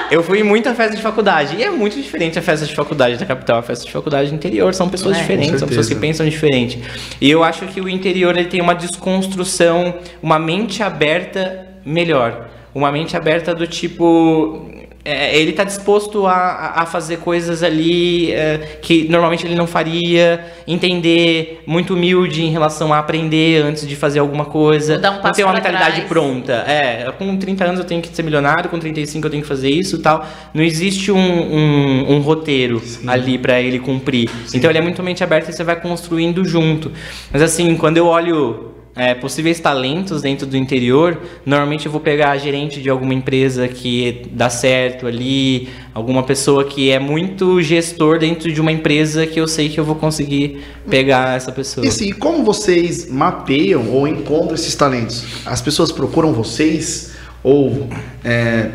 eu fui muito à festa de faculdade. E é muito diferente a festa de faculdade da capital, a festa de faculdade do interior. São pessoas é, diferentes, são pessoas que pensam diferente. E eu acho que o interior ele tem uma desconstrução, uma mente aberta melhor. Uma mente aberta do tipo é, ele está disposto a, a fazer coisas ali é, que normalmente ele não faria, entender, muito humilde em relação a aprender antes de fazer alguma coisa. Dar um não ter uma mentalidade trás. pronta. É, com 30 anos eu tenho que ser milionário, com 35 eu tenho que fazer isso tal. Não existe um, um, um roteiro Sim. ali para ele cumprir. Sim. Então ele é muito mente aberta e você vai construindo junto. Mas assim, quando eu olho é, possíveis talentos dentro do interior, normalmente eu vou pegar a gerente de alguma empresa que dá certo ali, alguma pessoa que é muito gestor dentro de uma empresa que eu sei que eu vou conseguir pegar essa pessoa. E assim, como vocês mapeiam ou encontram esses talentos? As pessoas procuram vocês? Ou, é,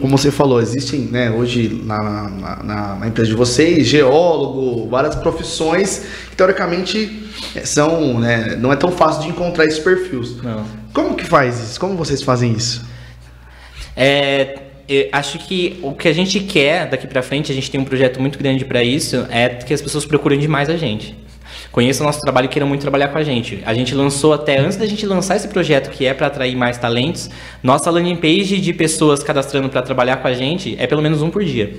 como você falou, existem né, hoje na, na, na, empresa de vocês, geólogo, várias profissões que teoricamente são, né, não é tão fácil de encontrar esses perfis. Não. Como que faz isso? Como vocês fazem isso? É, acho que o que a gente quer daqui para frente, a gente tem um projeto muito grande para isso, é que as pessoas procurem demais a gente conheçam o nosso trabalho e queiram muito trabalhar com a gente. A gente lançou até, antes da gente lançar esse projeto, que é para atrair mais talentos, nossa landing page de pessoas cadastrando para trabalhar com a gente é pelo menos um por dia.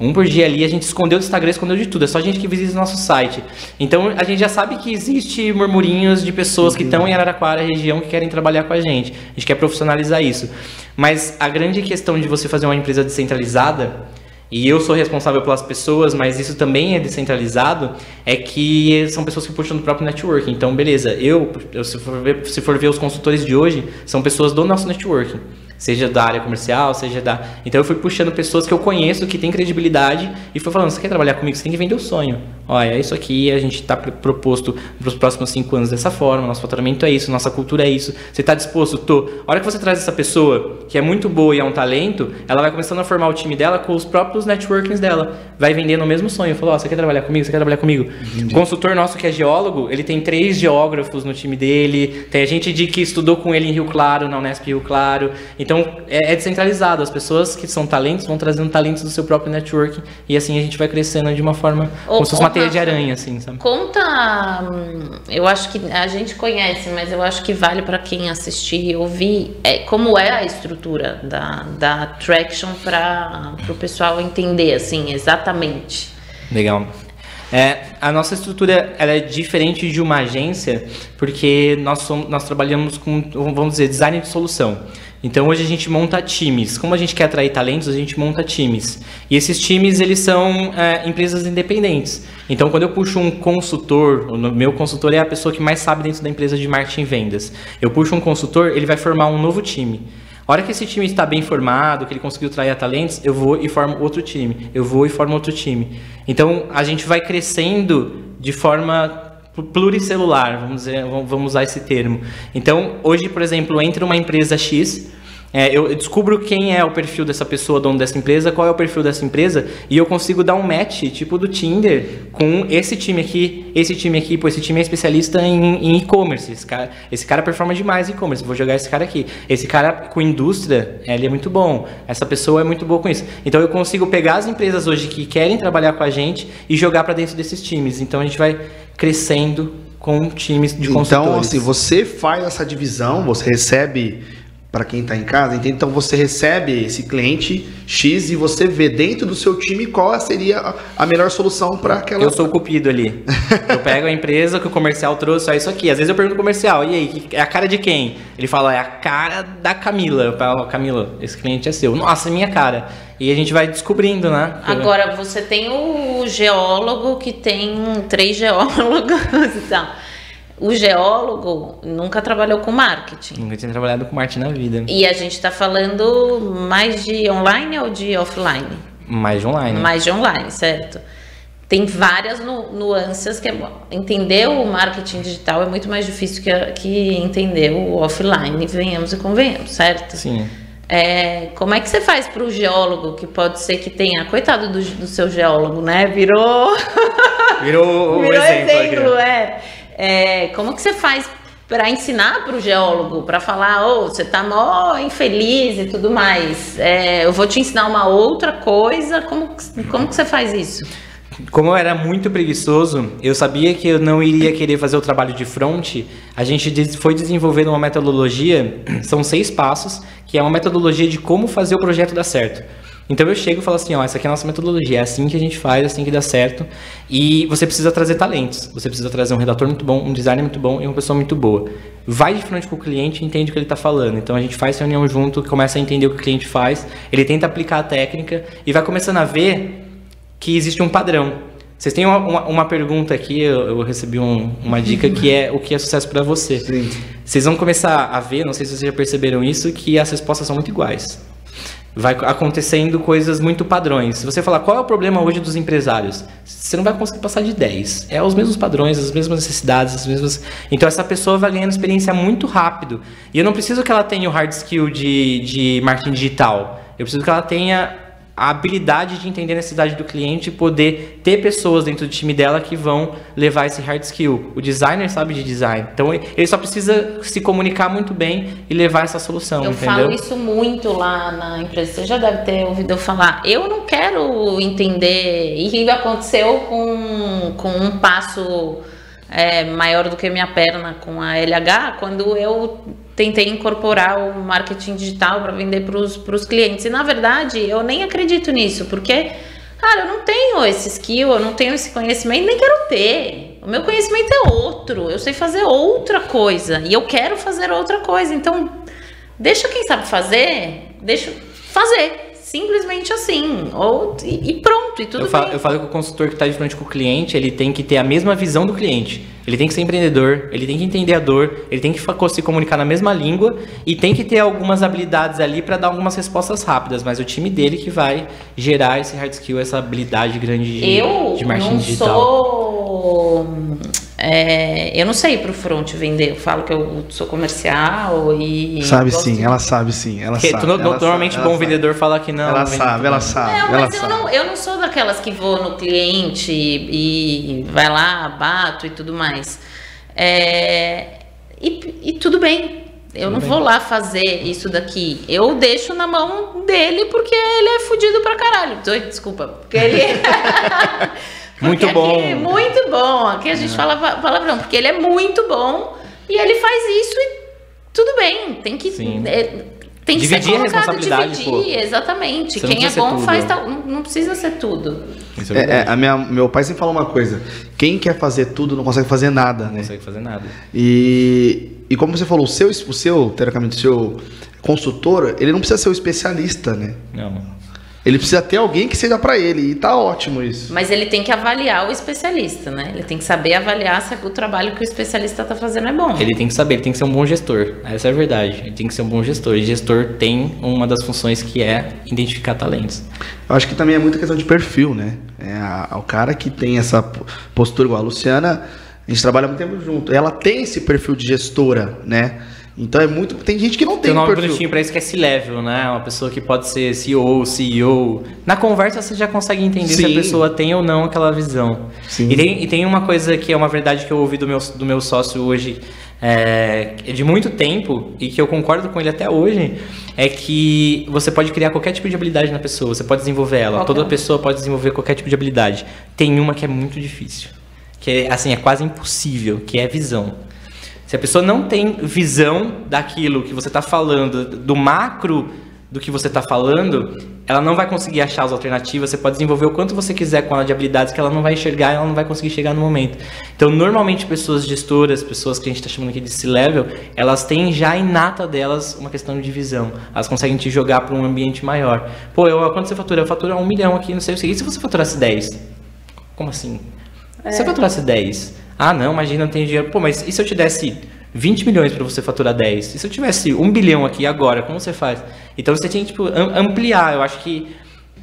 Um por dia ali, a gente escondeu do Instagram, escondeu de tudo. É só gente que visita o nosso site. Então a gente já sabe que existe murmurinhos de pessoas que estão em Araraquara, região, que querem trabalhar com a gente. A gente quer profissionalizar isso. Mas a grande questão de você fazer uma empresa descentralizada e eu sou responsável pelas pessoas, mas isso também é descentralizado, é que são pessoas que puxam do próprio network. Então, beleza, eu, se, for ver, se for ver os consultores de hoje, são pessoas do nosso network seja da área comercial, seja da. Então eu fui puxando pessoas que eu conheço, que têm credibilidade, e fui falando: você quer trabalhar comigo? Você tem que vender o sonho. Olha, é isso aqui, a gente está proposto para os próximos cinco anos dessa forma, nosso faturamento é isso, nossa cultura é isso. Você está disposto? Tô. A hora que você traz essa pessoa, que é muito boa e é um talento, ela vai começando a formar o time dela com os próprios networkings dela. Vai vendendo o mesmo sonho. Falou: oh, você quer trabalhar comigo? Você quer trabalhar comigo? Entendi. O consultor nosso que é geólogo, ele tem três geógrafos no time dele, tem a gente de que estudou com ele em Rio Claro, na Unesp Rio Claro. Então é, é descentralizado. As pessoas que são talentos vão trazendo talentos do seu próprio network e assim a gente vai crescendo de uma forma como se fosse uma teia de aranha, assim, sabe? Conta, hum, eu acho que a gente conhece, mas eu acho que vale para quem assistir e ouvir é, como é a estrutura da, da Traction para o pessoal entender, assim, exatamente. Legal. É, a nossa estrutura ela é diferente de uma agência porque nós, somos, nós trabalhamos com, vamos dizer, design de solução. Então hoje a gente monta times. Como a gente quer atrair talentos, a gente monta times. E esses times eles são é, empresas independentes. Então quando eu puxo um consultor, o meu consultor é a pessoa que mais sabe dentro da empresa de marketing e vendas. Eu puxo um consultor, ele vai formar um novo time. A hora que esse time está bem formado, que ele conseguiu atrair talentos, eu vou e formo outro time. Eu vou e formo outro time. Então a gente vai crescendo de forma pluricelular, vamos, dizer, vamos usar esse termo. Então, hoje, por exemplo, entra uma empresa X, É, eu descubro quem é o perfil dessa pessoa, dono dessa empresa, qual é o perfil dessa empresa, e eu consigo dar um match, tipo do Tinder, com esse time aqui, esse time aqui, pô, esse time é especialista em e-commerce, esse cara, esse cara performa demais em e-commerce, vou jogar esse cara aqui. Esse cara com indústria, ele é muito bom, essa pessoa é muito boa com isso. Então eu consigo pegar as empresas hoje que querem trabalhar com a gente e jogar para dentro desses times. Então a gente vai crescendo com times de consultores. Então, assim, você faz essa divisão, você recebe para quem está em casa, entende? Então você recebe esse cliente X e você vê dentro do seu time qual seria a melhor solução para aquela. Eu sou o cupido ali. eu pego a empresa que o comercial trouxe, é isso aqui. Às vezes eu pergunto pro comercial, e aí, é a cara de quem? Ele fala, é a cara da Camila. Eu falo, Camila, esse cliente é seu. Nossa, é minha cara. E a gente vai descobrindo, né? Agora, você tem o geólogo que tem três geólogos e tal. O geólogo nunca trabalhou com marketing. Nunca tinha trabalhado com marketing na vida. E a gente está falando mais de online ou de offline? Mais de online. Mais de online, certo. Tem várias nu nuances que é entender o marketing digital é muito mais difícil que, que entender o offline, venhamos e convenhamos, certo? Sim. É, como é que você faz para o geólogo que pode ser que tenha, coitado do, do seu geólogo, né? Virou. Virou o Virou exemplo, exemplo é. É, como que você faz para ensinar para o geólogo, para falar, oh, você tá mó infeliz e tudo mais. É, eu vou te ensinar uma outra coisa. Como, como que você faz isso? Como eu era muito preguiçoso, eu sabia que eu não iria querer fazer o trabalho de front. A gente foi desenvolvendo uma metodologia, são seis passos, que é uma metodologia de como fazer o projeto dar certo. Então eu chego e falo assim, ó, essa aqui é a nossa metodologia, é assim que a gente faz, é assim que dá certo. E você precisa trazer talentos. Você precisa trazer um redator muito bom, um designer muito bom e uma pessoa muito boa. Vai de frente com o cliente e entende o que ele está falando. Então a gente faz reunião junto, começa a entender o que o cliente faz, ele tenta aplicar a técnica e vai começando a ver que existe um padrão. Vocês têm uma, uma, uma pergunta aqui, eu, eu recebi um- uma dica que é o que é sucesso para você. Sim. Vocês vão começar a ver, não sei se vocês já perceberam isso, que as respostas são muito iguais. Vai acontecendo coisas muito padrões. Se você falar qual é o problema hoje dos empresários, você não vai conseguir passar de 10. É os mesmos padrões, as mesmas necessidades, as mesmas. Então essa pessoa vai ganhando experiência muito rápido. E eu não preciso que ela tenha o hard skill de, de marketing digital. Eu preciso que ela tenha a habilidade de entender a necessidade do cliente e poder ter pessoas dentro do time dela que vão levar esse hard skill. O designer sabe de design, então ele só precisa se comunicar muito bem e levar essa solução, Eu entendeu? falo isso muito lá na empresa. Você já deve ter ouvido eu falar. Eu não quero entender. E aconteceu com, com um passo é, maior do que minha perna com a LH, quando eu tentei incorporar o marketing digital para vender para os clientes. E na verdade, eu nem acredito nisso, porque. Cara, eu não tenho esse skill, eu não tenho esse conhecimento, nem quero ter. O meu conhecimento é outro, eu sei fazer outra coisa e eu quero fazer outra coisa. Então, deixa quem sabe fazer, deixa fazer. Simplesmente assim. Ou, e, pronto, e tudo Eu falo, bem. eu falo que o consultor que está de frente com o cliente, ele tem que ter a mesma visão do cliente. Ele tem que ser empreendedor, ele tem que entender a dor, ele tem que se comunicar na mesma língua e tem que ter algumas habilidades ali para dar algumas respostas rápidas. Mas o time dele que vai gerar esse hard skill, essa habilidade grande de, eu de marketing não digital. sou. É, eu não sei pro front vender. Eu falo que eu sou comercial e. Sabe sim, de- ela sabe sim, ela Porque sabe. no- ela normalmente sabe, bom sabe. vendedor fala que não. Ela sabe, ela sabe, Não, ela mas eu sabe. não, eu não sou daquelas que vou no cliente e, e vai lá, bato e tudo mais. É, e, e tudo bem. Eu não vou lá fazer isso daqui. Eu deixo na mão dele porque ele é fudido pra caralho. Oi, Desculpa. Porque ele. Muito Porque bom. aqui- muito bom. Aqui a gente fala pa- palavrão, porque ele é muito bom e ele faz isso e tudo bem. Tem que. Sim. é, tem que Dividir a ser colocado, responsabilidade, dividir, pô. exatamente. Você Quem é bom tudo. faz tal. Não, não precisa ser tudo. Isso é É, é, a minha, meu pai sempre falou uma coisa: quem quer fazer tudo não consegue fazer nada, Não né? consegue fazer nada. E, e como você falou, o seu, o seu, teoricamente, o seu consultor, ele não precisa ser o especialista, né? Não. Ele precisa ter alguém que seja pra ele. E tá ótimo isso. Mas ele tem que avaliar o especialista, né? Ele tem que saber avaliar se o trabalho que o especialista está fazendo é bom. Ele tem que saber, ele tem que ser um bom gestor. Essa é a verdade. Ele tem que ser um bom gestor. E gestor tem uma das funções que é identificar talentos. Eu acho que também é muita questão de perfil, né? É a- o cara que tem essa postura igual a Luciana, a gente trabalha muito tempo junto. Ela tem esse perfil de gestora, né? Então é muito. Tem gente que não tem Tem um nome perfil. bonitinho pra isso que é C-level, né? Uma pessoa que pode ser CEO, CEO. Na conversa você já consegue entender se a Sim. pessoa tem ou não aquela visão. Sim. E tem, e tem uma coisa que é uma verdade que eu ouvi do meu, do meu sócio hoje, é, de muito tempo, e que eu concordo com ele até hoje, é que você pode criar qualquer tipo de habilidade na pessoa, você pode desenvolver ela. Qualquer Toda pessoa pode desenvolver qualquer tipo de habilidade. Tem uma que é muito difícil. Que é, assim, é quase impossível, que é visão. Se a pessoa não tem visão daquilo que você está falando, do macro do que você está falando, ela não vai conseguir achar as alternativas. Você pode desenvolver o quanto você quiser com ela de habilidades que ela não vai enxergar e ela não vai conseguir chegar no momento. Então, normalmente, pessoas gestoras, pessoas que a gente está chamando aqui de C-level, elas têm já inata delas uma questão de visão. Elas conseguem te jogar para um ambiente maior. Pô, eu, quanto você fatura? Eu faturo um milhão aqui, não sei o que. E se você faturasse 10? Como assim? Se eu faturasse 10? Ah, não, imagina, não tem dinheiro. Pô, mas e se eu te desse 20 milhões para você faturar 10? E se eu tivesse um bilhão aqui agora, como você faz? Então você tem que tipo, am- ampliar. Eu acho que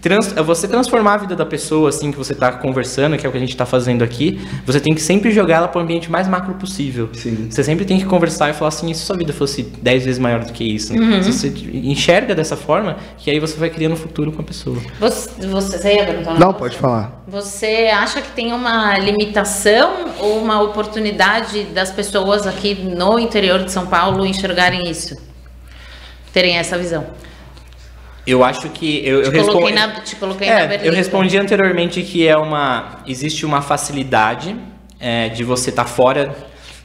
trans- você transformar a vida da pessoa, assim, que você está conversando, que é o que a gente está fazendo aqui, você tem que sempre jogar ela para o ambiente mais macro possível. Sim. Você sempre tem que conversar e falar assim, e se sua vida fosse 10 vezes maior do que isso? Se você enxerga dessa forma, que aí você vai criando um futuro com a pessoa. Você, você, você ia perguntar Não, pode falar. Você acha que tem uma limitação ou uma oportunidade das pessoas aqui no interior de São Paulo enxergarem isso? Terem essa visão? Eu acho que eu, eu Te respondo- na, te coloquei É, na berlinda. eu respondi anteriormente que é uma existe uma facilidade é, de você estar fora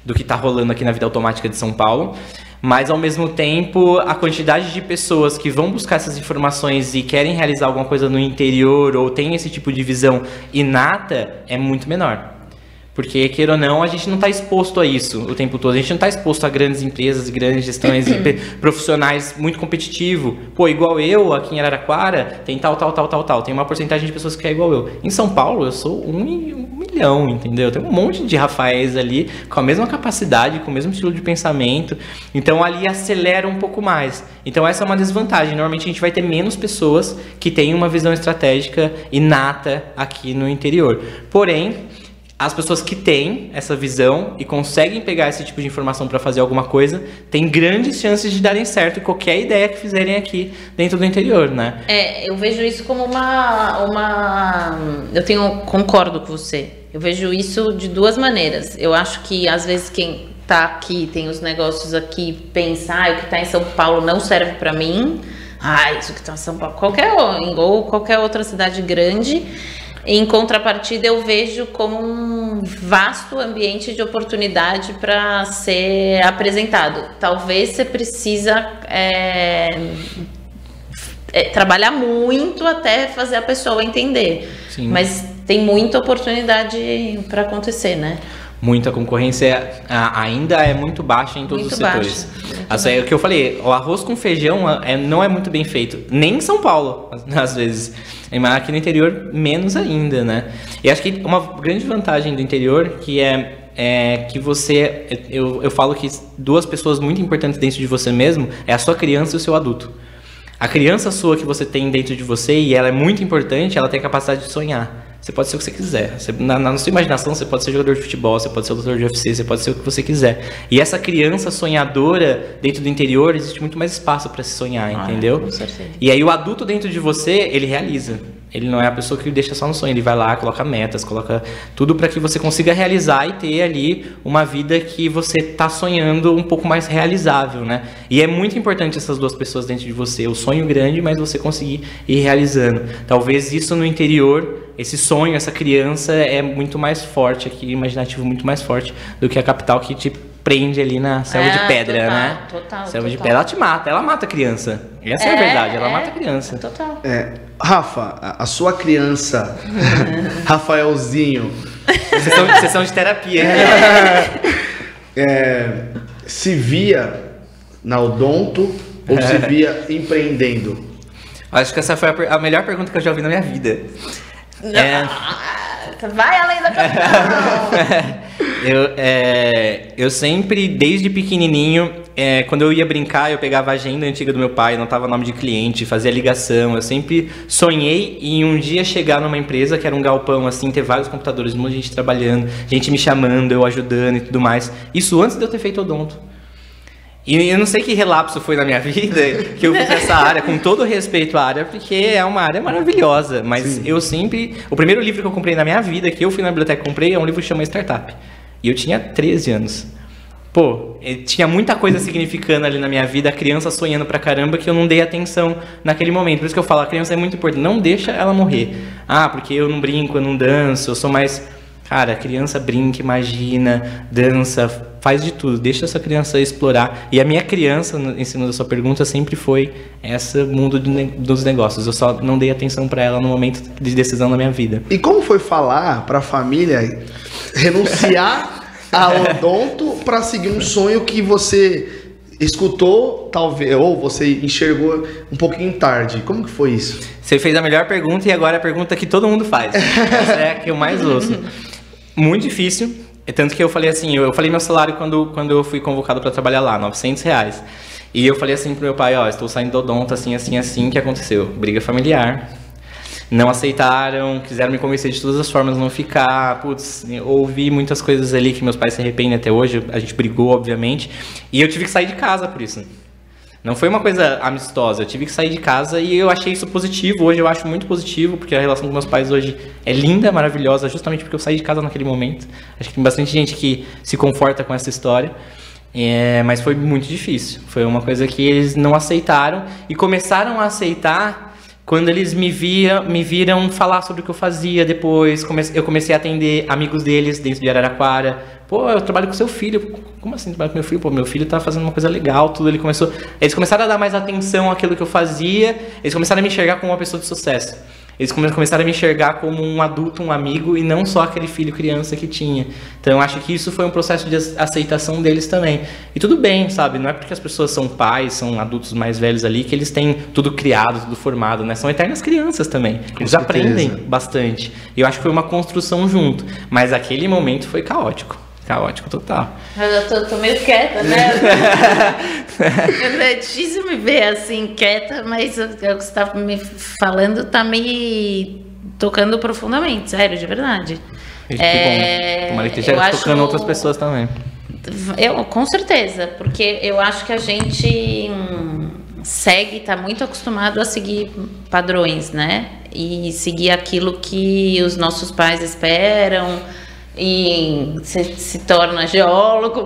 do que está rolando aqui na vida automática de São Paulo, mas ao mesmo tempo a quantidade de pessoas que vão buscar essas informações e querem realizar alguma coisa no interior ou tem esse tipo de visão inata é muito menor. Porque, queira ou não, a gente não está exposto a isso o tempo todo. A gente não está exposto a grandes empresas, grandes gestões, profissionais muito competitivo. Pô, igual eu, aqui em Araraquara, tem tal, tal, tal, tal, tal. Tem uma porcentagem de pessoas que é igual eu. Em São Paulo, eu sou um, um milhão, entendeu? Tem um monte de Rafaéis ali com a mesma capacidade, com o mesmo estilo de pensamento. Então, ali acelera um pouco mais. Então, essa é uma desvantagem. Normalmente, a gente vai ter menos pessoas que têm uma visão estratégica inata aqui no interior. Porém, as pessoas que têm essa visão e conseguem pegar esse tipo de informação para fazer alguma coisa têm grandes chances de darem certo qualquer ideia que fizerem aqui dentro do interior, né? É, eu vejo isso como uma, uma. Eu tenho. Concordo com você. Eu vejo isso de duas maneiras. Eu acho que às vezes quem tá aqui, tem os negócios aqui, pensa, ah, o que tá em São Paulo não serve para mim. Ah, isso que tá em São Paulo. Qualquer, ou qualquer outra cidade grande. Em contrapartida, eu vejo como um vasto ambiente de oportunidade para ser apresentado. Talvez você precisa é, é, trabalhar muito até fazer a pessoa entender. Sim. Mas tem muita oportunidade para acontecer, né? Muita concorrência ainda é muito baixa em todos Muito os setores. baixa, Assim, é o que eu falei, o arroz com feijão é, não é muito bem feito, nem em São Paulo, às- vezes. Mas aqui no interior, menos ainda, né? E acho que uma grande vantagem do interior que é, é que você. Eu, eu falo que duas pessoas muito importantes dentro de você mesmo é a sua criança e o seu adulto. A criança sua que você tem dentro de você, e ela é muito importante, ela tem a capacidade de sonhar. Você pode ser o que você quiser. Você- na, na sua imaginação, você pode ser jogador de futebol, você pode ser lutador de UFC, você pode ser o que você quiser. E essa criança sonhadora dentro do interior, existe muito mais espaço para se sonhar, entendeu? com certeza. E aí o adulto dentro de você, ele realiza. Ele não é a pessoa que deixa só no sonho, ele vai lá, coloca metas, coloca tudo para que você consiga realizar e ter ali uma vida que você tá sonhando um pouco mais realizável, né? E é muito importante essas duas pessoas dentro de você, o sonho grande, mas você conseguir ir realizando. Talvez isso no interior, esse sonho, essa criança é muito mais forte aqui, imaginativo muito mais forte do que a capital que te prende ali na selva É, de pedra, total, né? total, selva de total. pedra, ela te mata, ela mata a criança. Essa é, a verdade, ela mata a criança. Total. É, Rafa, a, sua criança, Rafaelzinho, Sessão, sessão de terapia. é, se via na Odonto ou se via empreendendo? Acho que essa foi a, a melhor pergunta que eu já ouvi na minha vida. É, Vai além da capital. eu, é, eu sempre, desde pequenininho, é, quando eu ia brincar, eu pegava a agenda antiga do meu pai, anotava nome de cliente, fazia ligação. Eu sempre sonhei em um dia chegar numa empresa que era um galpão, assim, ter vários computadores, de gente trabalhando, gente me chamando, eu ajudando e tudo mais. Isso antes de eu ter feito odonto. E eu não sei que relapso foi na minha vida que eu fui pra essa área, com todo respeito à área, porque é uma área maravilhosa. Mas Sim. eu sempre. O primeiro livro que eu comprei na minha vida, que eu fui na biblioteca e comprei, é um livro que chama Startup. E eu tinha 13 anos. Pô, eh, tinha muita coisa significando ali na minha vida, a criança sonhando pra caramba que eu não dei atenção naquele momento. Por isso que eu falo, a criança é muito importante. Não deixa ela morrer. Ah, porque eu não brinco, eu não danço, eu sou mais. Cara, a criança brinca, imagina, dança, faz de tudo. Deixa essa criança explorar. E a minha criança, em cima da sua pergunta, sempre foi esse mundo dos negócios. Eu só não dei atenção para ela no momento de decisão da minha vida. E como foi falar para a família renunciar a odonto para seguir um sonho que você escutou, talvez, ou você enxergou um pouquinho tarde. Como que foi isso? Você fez a melhor pergunta e agora a pergunta que todo mundo faz. Essa é a que eu mais ouço. Muito difícil. Tanto que eu falei assim, eu, falei meu salário quando, quando eu fui convocado para trabalhar lá, 900 reais. E eu falei assim pro meu pai, ó, estou saindo do odonto, assim, assim, assim, que aconteceu? Briga familiar, não aceitaram, quiseram me convencer de todas as formas não ficar. Putz, ouvi muitas coisas ali que meus pais se arrependem até hoje. A gente brigou, obviamente. E eu tive que sair de casa por isso. Não foi uma coisa amistosa, eu tive que sair de casa e eu achei isso positivo. Hoje eu acho muito positivo, porque a relação com meus pais hoje é linda, maravilhosa, justamente porque eu saí de casa naquele momento. Acho que tem bastante gente que se conforta com essa história. É, mas foi muito difícil. Foi uma coisa que eles não aceitaram e começaram a aceitar quando eles me, via, me viram falar sobre o que eu fazia depois, eu comecei a atender amigos deles dentro de Araraquara. Pô, eu trabalho com seu filho. Como assim trabalho com meu filho? Pô, meu filho tá fazendo uma coisa legal, tudo. Ele começou. Eles começaram a dar mais atenção àquilo que eu fazia. Eles começaram a me enxergar como uma pessoa de sucesso. Eles começaram a me enxergar como um adulto, um amigo e não só aquele filho criança que tinha. Então eu acho que isso foi um processo de aceitação deles também. E tudo bem, sabe? Não é porque as pessoas são pais, são adultos mais velhos ali que eles têm tudo criado, tudo formado, né? São eternas crianças também. Eles aprendem bastante. E eu acho que foi uma construção junto. Mas aquele momento foi caótico caótico total. Eu tô, tô meio quieta, né? é difícil me ver assim, quieta, mas o que você tá me falando tá me tocando profundamente, sério, de verdade. Que é, bom. Tomara que esteja tocando acho... outras pessoas também. Eu, com certeza, porque eu acho que a gente segue, tá muito acostumado a seguir padrões, né? E seguir aquilo que os nossos pais esperam, e você se torna geólogo,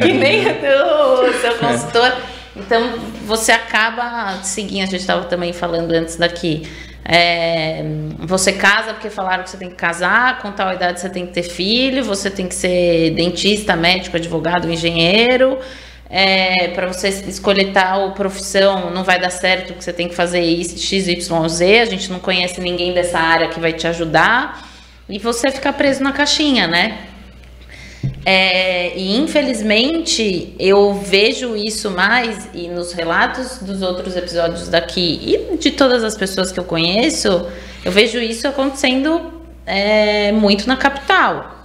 que nem o seu consultor. Então você acaba seguindo, a gente estava também falando antes daqui. É, você casa porque falaram que você tem que casar, com tal idade você tem que ter filho, você tem que ser dentista, médico, advogado, engenheiro. É, para você escolher tal profissão não vai dar certo porque você tem que fazer X, Y, Z. A gente não conhece ninguém dessa área que vai te ajudar e você fica preso na caixinha, né? É, e infelizmente eu vejo isso mais e nos relatos dos outros episódios daqui e de todas as pessoas que eu conheço, eu vejo isso acontecendo é, muito na capital.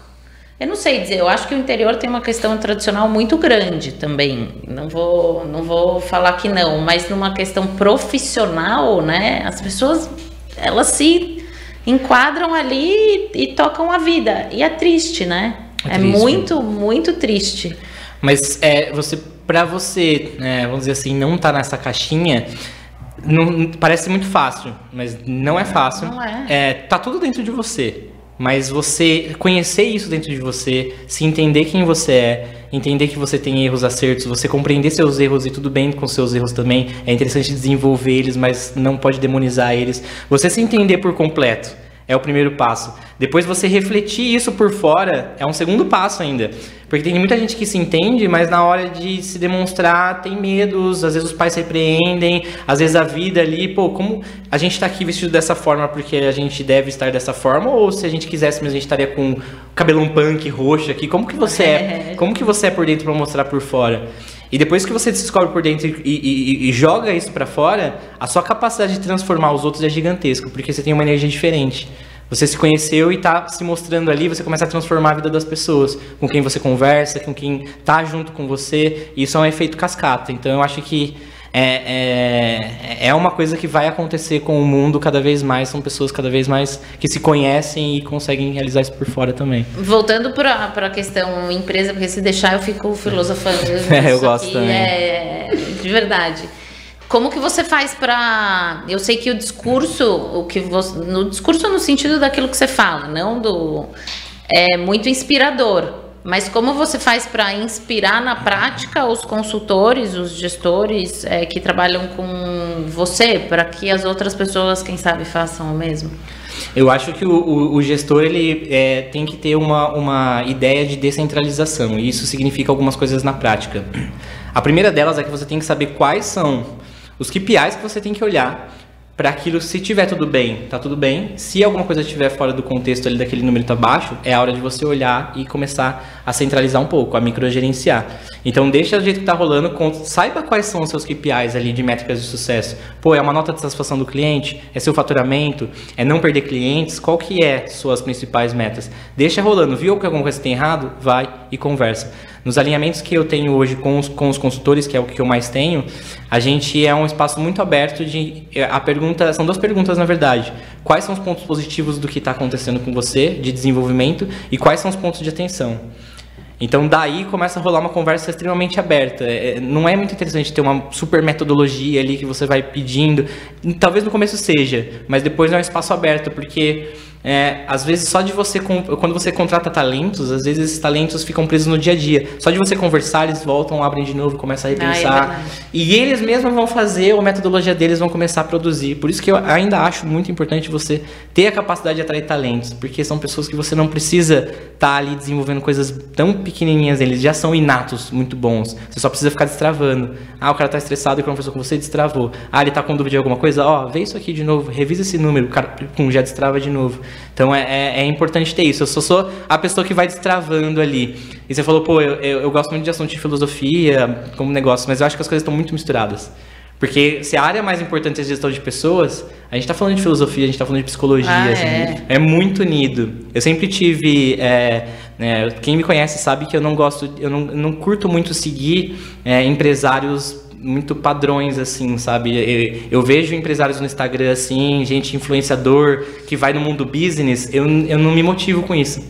Eu não sei dizer, eu acho que o interior tem uma questão tradicional muito grande também. Não vou, não vou falar que não, mas numa questão profissional, né? As pessoas elas se enquadram ali e, e tocam a vida. E é triste, né? É, é triste. muito, muito triste. Mas é, você, para você, é, vamos dizer assim, não tá nessa caixinha, não, parece muito fácil, mas não é fácil. Não é. é. Tá tudo dentro de você. Mas você conhecer isso dentro de você, se entender quem você é, entender que você tem erros, acertos, você compreender seus erros e tudo bem com seus erros também. É interessante desenvolver eles, mas não pode demonizar eles. Você se entender por completo é o primeiro passo. Depois você refletir isso por fora é um segundo passo ainda. Porque tem muita gente que se entende, mas na hora de se demonstrar tem medos, às vezes os pais se repreendem, às vezes a vida ali, pô, como a gente está aqui vestido dessa forma porque a gente deve estar dessa forma, ou se a gente quisesse, mas a gente estaria com cabelão punk roxo aqui, como que você é? Como que você é por dentro para mostrar por fora? E depois que você descobre por dentro e, e, e joga isso para fora, a sua capacidade de transformar os outros é gigantesca, porque você tem uma energia diferente. Você se conheceu e está se mostrando ali, você começa a transformar a vida das pessoas, com quem você conversa, com quem está junto com você, e isso é um efeito cascata. Então eu acho que é, é, é uma coisa que vai acontecer com o mundo cada vez mais, são pessoas cada vez mais que se conhecem e conseguem realizar isso por fora também. Voltando para a questão empresa, porque se deixar eu fico filosofando. é, eu gosto também. É, de verdade. Como que você faz para? Eu sei que o discurso, o que você, no discurso no sentido daquilo que você fala, não do é muito inspirador. Mas como você faz para inspirar na prática os consultores, os gestores é, que trabalham com você, para que as outras pessoas, quem sabe, façam o mesmo? Eu acho que o, o, o gestor ele é, tem que ter uma, uma ideia de descentralização e isso significa algumas coisas na prática. A primeira delas é que você tem que saber quais são os KPIs que você tem que olhar para aquilo, se tiver tudo bem, tá tudo bem. Se alguma coisa estiver fora do contexto ali daquele número tá baixo, é a hora de você olhar e começar a centralizar um pouco, a microgerenciar. Então deixa o jeito que tá rolando, saiba quais são os seus KPIs ali de métricas de sucesso. Pô, é uma nota de satisfação do cliente, é seu faturamento, é não perder clientes, qual que é suas principais metas? Deixa rolando, viu que alguma coisa tem errado? Vai e conversa. Nos alinhamentos que eu tenho hoje com os, com os consultores, que é o que eu mais tenho, a gente é um espaço muito aberto de. A pergunta. São duas perguntas, na verdade. Quais são os pontos positivos do que está acontecendo com você, de desenvolvimento, e quais são os pontos de atenção? Então daí começa a rolar uma conversa extremamente aberta. É, não é muito interessante ter uma super metodologia ali que você vai pedindo. Talvez no começo seja, mas depois é um espaço aberto, porque é, às vezes só de você quando você contrata talentos, às vezes esses talentos ficam presos no dia a dia. Só de você conversar, eles voltam, abrem de novo, começam a repensar. Ah, é e eles mesmos vão fazer, a metodologia deles vão começar a produzir. Por isso que eu ainda acho muito importante você ter a capacidade de atrair talentos, porque são pessoas que você não precisa estar tá ali desenvolvendo coisas tão pequenininhas, eles já são inatos, muito bons. Você só precisa ficar destravando. Ah, o cara tá estressado e conversou com você, destravou. Ah, ele tá com dúvida de alguma coisa, ó, vê isso aqui de novo, revisa esse número, o cara pum, já destrava de novo. Então é, é, é, importante ter isso. Eu só sou a pessoa que vai destravando ali. E você falou, pô, eu, eu, eu gosto muito de assunto de filosofia como negócio, mas eu acho que as coisas estão muito misturadas. Porque se a área mais importante é a gestão de pessoas, a gente está falando de filosofia, a gente está falando de psicologia, ah, assim, é. é. muito unido. Eu sempre tive. É, é, quem me conhece sabe que eu não gosto, eu não, não curto muito seguir é, empresários muito padrões, assim, sabe? Eu, vejo empresários no Instagram, assim, gente influenciador que vai no mundo business, eu, eu não me motivo com isso.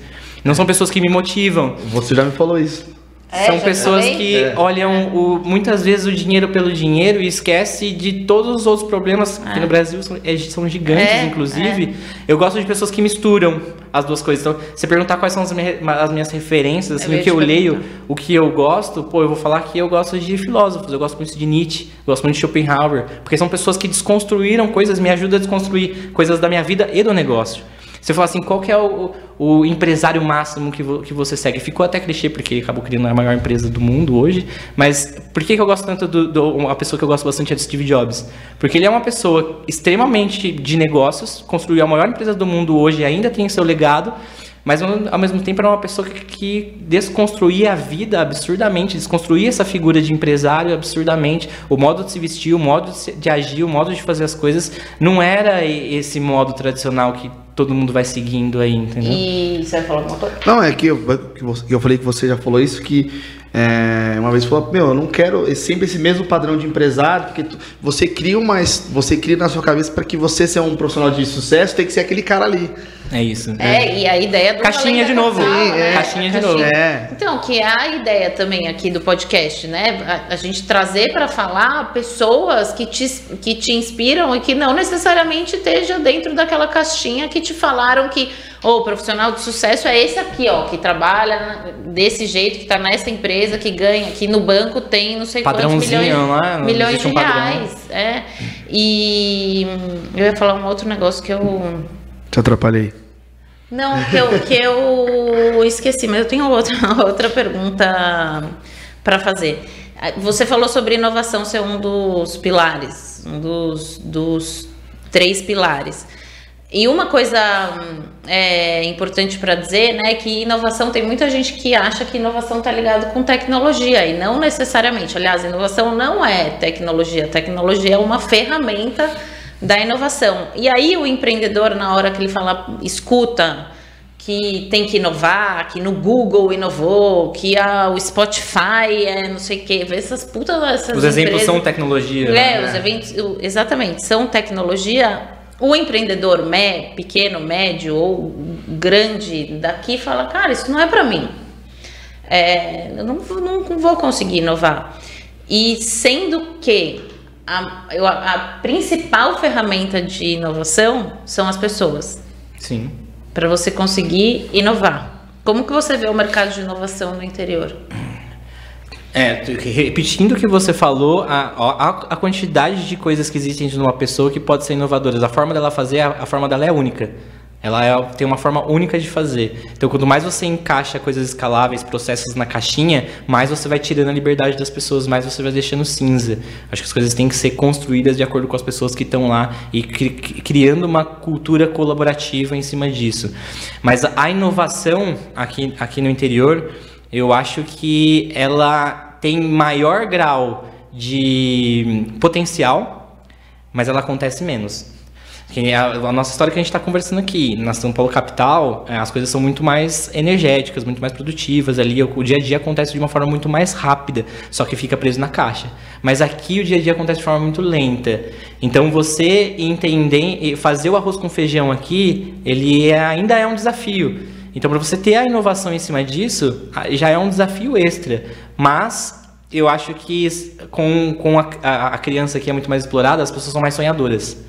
Não são pessoas que me motivam. Você já me falou isso. É, São pessoas que é. olham o, muitas vezes o dinheiro pelo dinheiro e esquece de todos os outros problemas que no é. Brasil são, é, são gigantes, é, inclusive. Eu gosto de pessoas que misturam as duas coisas. Então, você perguntar quais são as, minhas, as minhas referências, assim, o que eu leio, o que eu gosto, pô, eu vou falar que eu gosto de filósofos, eu gosto muito de Nietzsche, eu gosto muito de Schopenhauer, porque são pessoas que desconstruíram coisas, me ajudam a desconstruir coisas da minha vida e do negócio. Você fala assim, qual que é o, o empresário máximo que, vo, que você segue? Ficou até clichê, porque acabou criando a maior empresa do mundo hoje. Mas por que, que eu gosto tanto do, do. Uma pessoa que eu gosto bastante é do Steve Jobs. Porque ele é uma pessoa extremamente de negócios, construiu a maior empresa do mundo hoje e ainda tem seu legado mas ao mesmo tempo era uma pessoa que, que desconstruía a vida absurdamente, desconstruía essa figura de empresário absurdamente, o modo de se vestir, o modo de, se, de agir, o modo de fazer as coisas, não era esse modo tradicional que todo mundo vai seguindo aí, entendeu? E você vai falar alguma coisa? Não, é que eu, que eu falei que você já falou isso, que é, uma vez falou, meu, eu não quero sempre esse mesmo padrão de empresário, porque tu, você cria uma, você cria na sua cabeça para que você ser um profissional de sucesso, tem que ser aquele cara ali. É isso. É, é. e a ideia do Caixinha de novo. Sim, né? é. Caixinha de novo. É. Então, que é a ideia também aqui do podcast, né? A, a gente trazer para falar pessoas que te, que te inspiram e que não necessariamente esteja dentro daquela caixinha que te falaram que o oh, profissional de sucesso é esse aqui, ó, que trabalha desse jeito, que está nessa empresa, que ganha, que no banco tem não sei quantos milhões, lá, milhões de um reais. É. E eu ia falar um outro negócio que eu te atrapalhei. Não, que eu, que eu esqueci, mas eu tenho outra, outra pergunta para fazer. Você falou sobre inovação ser um dos pilares, um dos, dos três pilares. E uma coisa é, importante para dizer, né, é que inovação tem muita gente que acha que inovação está ligado com tecnologia e não necessariamente. Aliás, inovação não é tecnologia. Tecnologia é uma ferramenta da inovação. E aí o empreendedor, na hora que ele fala, escuta, que tem que inovar, que no Google inovou, que a, o Spotify é não sei o que, essas putas. Essas os exemplos são tecnologia. É, né? os eventos, exatamente, são tecnologia. O empreendedor me, pequeno, médio ou grande daqui fala, cara, isso não é para mim. É, eu não, não vou conseguir inovar. E sendo que a, a principal ferramenta de inovação são as pessoas. Sim para você conseguir inovar. Como que você vê o mercado de inovação no interior? É, repetindo o que você falou, a, a, a, quantidade de coisas que existem de uma pessoa que pode ser inovadoras, a forma dela fazer, a, a forma dela é única. Ela é, tem uma forma única de fazer. Então, quanto mais você encaixa coisas escaláveis, processos na caixinha, mais você vai tirando a liberdade das pessoas, mais você vai deixando cinza. Acho que as coisas têm que ser construídas de acordo com as pessoas que estão lá e cri criando uma cultura colaborativa em cima disso. Mas a inovação aqui, aqui no interior, eu acho que ela tem maior grau de potencial, mas ela acontece menos. Que a, nossa história que a gente está conversando aqui, na São Paulo capital, é, as coisas são muito mais energéticas, muito mais produtivas. Ali o, o, dia a dia acontece de uma forma muito mais rápida, só que fica preso na caixa. Mas aqui o dia a dia acontece de forma muito lenta. Então você entender, fazer o arroz com feijão aqui, ele é, ainda é um desafio. Então para você ter a inovação em cima disso, já é um desafio extra. Mas eu acho que com, com a, a, a criança que é muito mais explorada, as pessoas são mais sonhadoras.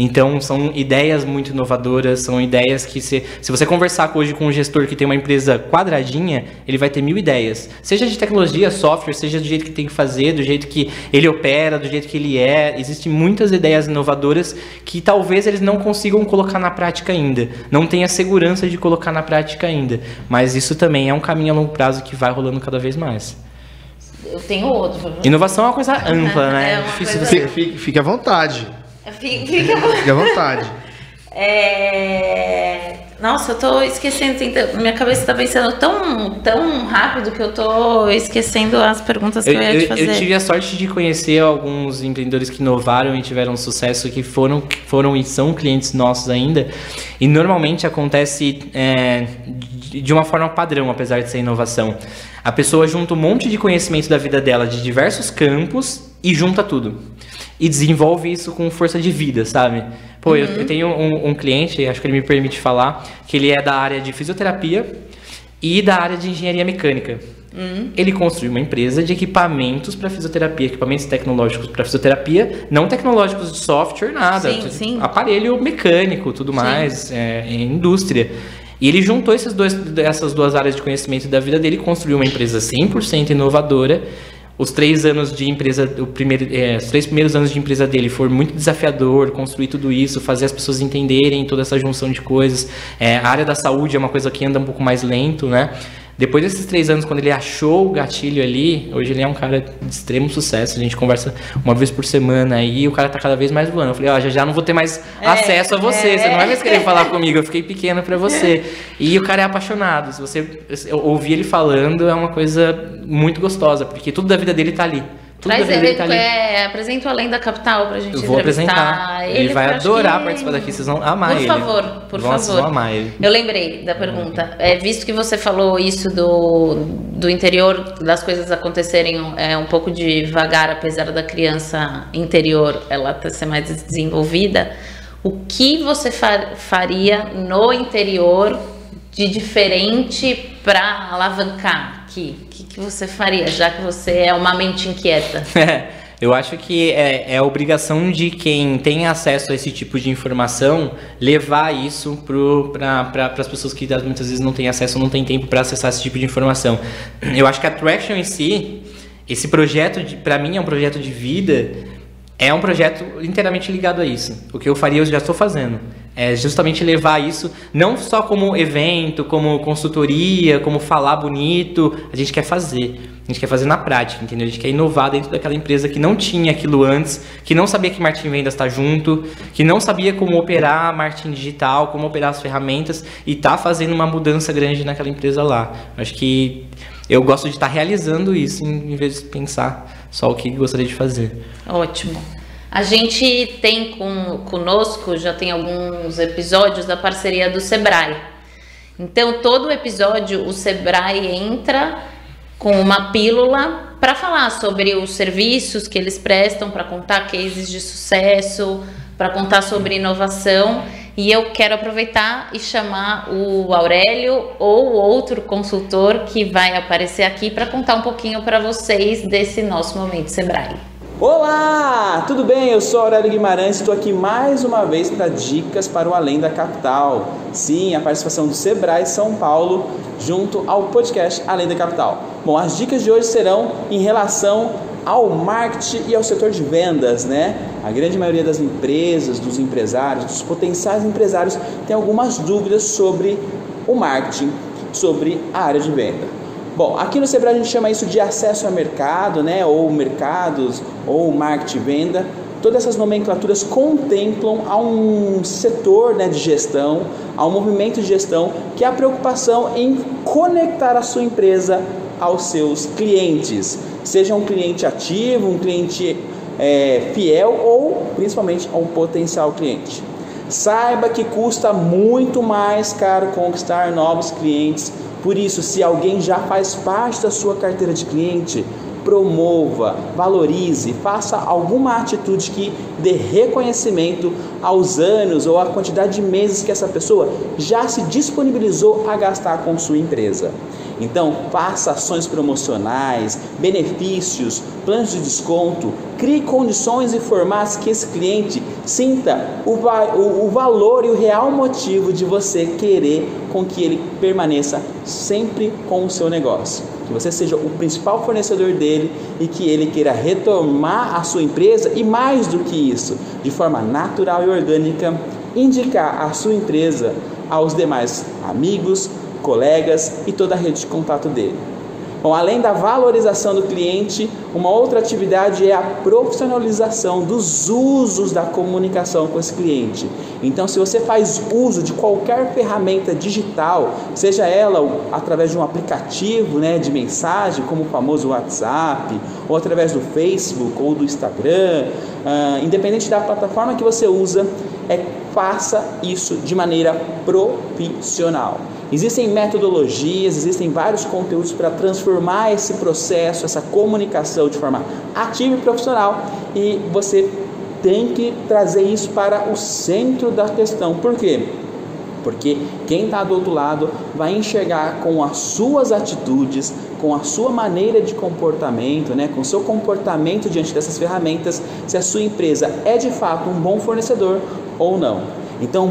Então, são ideias muito inovadoras, são ideias que, se, se você conversar hoje com um gestor que tem uma empresa quadradinha, ele vai ter mil ideias. Seja de tecnologia, software, seja do jeito que tem que fazer, do jeito que ele opera, do jeito que ele é. Existem muitas ideias inovadoras que talvez eles não consigam colocar na prática ainda. Não tenha segurança de colocar na prática ainda. Mas isso também é um caminho a longo prazo que vai rolando cada vez mais. Eu tenho outro. Inovação é uma coisa ampla, né? É difícil coisa... Fique, fique à vontade. Fique, à vontade. É... Nossa, eu tô esquecendo. Minha cabeça tá pensando tão, tão rápido que eu tô esquecendo as perguntas que eu, eu ia te fazer. Eu tive a sorte de conhecer alguns empreendedores que inovaram e tiveram sucesso, que foram, foram e são clientes nossos ainda. E normalmente acontece é, de uma forma padrão, apesar de ser inovação. A pessoa junta um monte de conhecimento da vida dela de diversos campos e junta tudo e desenvolve isso com força de vida, sabe? Pô, uhum. eu, eu, tenho um, um, cliente, acho que ele me permite falar, que ele é da área de fisioterapia e da área de engenharia mecânica. Uhum. Ele construiu uma empresa de equipamentos para fisioterapia, equipamentos tecnológicos para fisioterapia, não tecnológicos de software, nada. Sim, sim. Aparelho mecânico, tudo mais, é, indústria. E ele juntou esses dois, essas duas áreas de conhecimento da vida dele construiu uma empresa 100% inovadora os três anos de empresa, o primeiro, é, os três primeiros anos de empresa dele foi muito desafiador, construir tudo isso, fazer as pessoas entenderem toda essa junção de coisas. É, a área da saúde é uma coisa que anda um pouco mais lento, né? Depois desses três anos, quando ele achou o gatilho ali, hoje ele é um cara de extremo sucesso. A gente conversa uma vez por semana e o cara tá cada vez mais voando. Eu falei, ó, oh, já já não vou ter mais é, acesso a você, é. você não vai mais querer falar comigo, eu fiquei pequeno para você. E o cara é apaixonado. Se você ouvir ele falando, é uma coisa muito gostosa, porque tudo da vida dele tá ali. Tudo Traz ele, tá é, apresenta o Além da Capital pra gente Eu vou apresentar. Ele, ele vai adorar que... participar daqui, vocês vão amar por ele. Por favor, por vão, favor. Vão amar ele. Eu lembrei da pergunta. É, visto que você falou isso do, do interior, das coisas acontecerem é, um pouco devagar, apesar da criança interior ela ser mais desenvolvida, o que você faria no interior de diferente para alavancar? aqui, que, que, você faria, já que você é uma mente inquieta? Eu acho que é, é obrigação de quem tem acesso a esse tipo de informação levar isso para pra, as pessoas que muitas vezes não têm acesso, não têm tempo para acessar esse tipo de informação. Eu acho que a Traction em si, esse projeto, para mim, é um projeto de vida, é um projeto inteiramente ligado a isso. O que eu faria, eu já estou fazendo. É justamente levar isso não só como evento, como consultoria, como falar bonito. A gente quer fazer. A gente quer fazer na prática, entendeu? A gente quer inovar dentro daquela empresa que não tinha aquilo antes, que não sabia que marketing vendas está junto, que não sabia como operar marketing digital, como operar as ferramentas e tá fazendo uma mudança grande naquela empresa lá. Acho que eu gosto de estar tá realizando isso em vez de pensar só o que gostaria de fazer. Ótimo. A gente tem com, conosco, já tem alguns episódios da parceria do Sebrae. Então, todo episódio o Sebrae entra com uma pílula para falar sobre os serviços que eles prestam, para contar cases de sucesso, para contar sobre inovação. E eu quero aproveitar e chamar o Aurélio ou outro consultor que vai aparecer aqui para contar um pouquinho para vocês desse nosso momento Sebrae. Olá, tudo bem? Eu sou Aurélio Guimarães, estou aqui mais uma vez para dicas para o Além da Capital. Sim, a participação do Sebrae São Paulo junto ao podcast Além da Capital. Bom, as dicas de hoje serão em relação ao marketing e ao setor de vendas, né? A grande maioria das empresas, dos empresários, dos potenciais empresários tem algumas dúvidas sobre o marketing, sobre a área de venda. Bom, aqui no Sebrae a gente chama isso de acesso ao mercado, né? Ou mercados, ou marketing venda. Todas essas nomenclaturas contemplam a um setor né, de gestão, a um movimento de gestão que é a preocupação em conectar a sua empresa aos seus clientes, seja um cliente ativo, um cliente é, fiel ou principalmente a um potencial cliente. Saiba que custa muito mais caro conquistar novos clientes por isso, se alguém já faz parte da sua carteira de cliente, promova, valorize, faça alguma atitude que dê reconhecimento aos anos ou à quantidade de meses que essa pessoa já se disponibilizou a gastar com sua empresa. Então, faça ações promocionais, benefícios, planos de desconto, crie condições e formatos que esse cliente sinta o, o, o valor e o real motivo de você querer com que ele permaneça sempre com o seu negócio. Que você seja o principal fornecedor dele e que ele queira retomar a sua empresa e mais do que isso, de forma natural e orgânica, indicar a sua empresa aos demais amigos, colegas e toda a rede de contato dele. Bom, além da valorização do cliente, uma outra atividade é a profissionalização dos usos da comunicação com esse cliente. Então, se você faz uso de qualquer ferramenta digital, seja ela através de um aplicativo né, de mensagem, como o famoso WhatsApp, ou através do Facebook ou do Instagram, uh, independente da plataforma que você usa, é faça isso de maneira profissional. Existem metodologias, existem vários conteúdos para transformar esse processo, essa comunicação de forma ativa e profissional e você tem que trazer isso para o centro da questão. Por quê? Porque quem está do outro lado vai enxergar com as suas atitudes, com a sua maneira de comportamento, né, com o seu comportamento diante dessas ferramentas, se a sua empresa é de fato um bom fornecedor ou não. Então,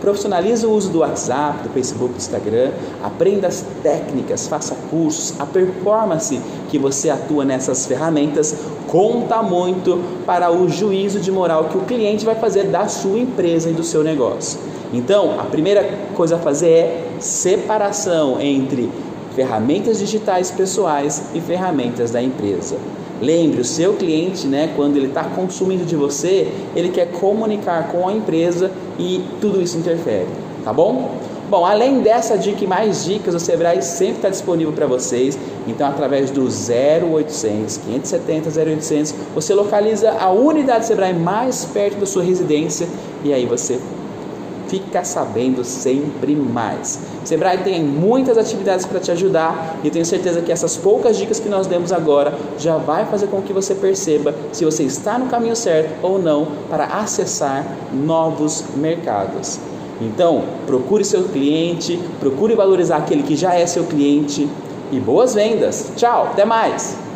profissionalize o uso do WhatsApp, do Facebook, do Instagram, aprenda as técnicas, faça cursos, a performance que você atua nessas ferramentas conta muito para o juízo de moral que o cliente vai fazer da sua empresa e do seu negócio. Então, a primeira coisa a fazer é separação entre ferramentas digitais pessoais e ferramentas da empresa. Lembre, o seu cliente, né, quando ele está consumindo de você, ele quer comunicar com a empresa e tudo isso interfere, tá bom? Bom, além dessa dica e mais dicas, o Sebrae sempre está disponível para vocês. Então, através do 0800 570 0800, você localiza a unidade Sebrae mais perto da sua residência e aí você fica sabendo sempre mais. Sebrae tem muitas atividades para te ajudar e tenho certeza que essas poucas dicas que nós demos agora já vai fazer com que você perceba se você está no caminho certo ou não para acessar novos mercados. Então, procure seu cliente, procure valorizar aquele que já é seu cliente e boas vendas. Tchau, até mais.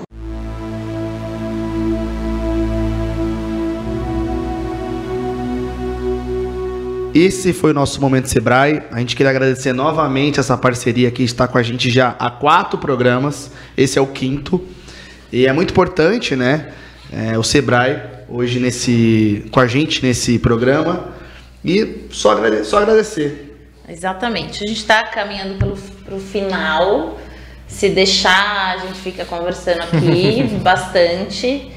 Esse foi o nosso Momento Sebrae. A gente queria agradecer novamente essa parceria que está com a gente já há quatro programas. Esse é o quinto. E é muito importante, né? É, o Sebrae hoje nesse, com a gente nesse programa. E só, agrade, só agradecer. Exatamente. A gente está caminhando para o final. Se deixar, a gente fica conversando aqui bastante.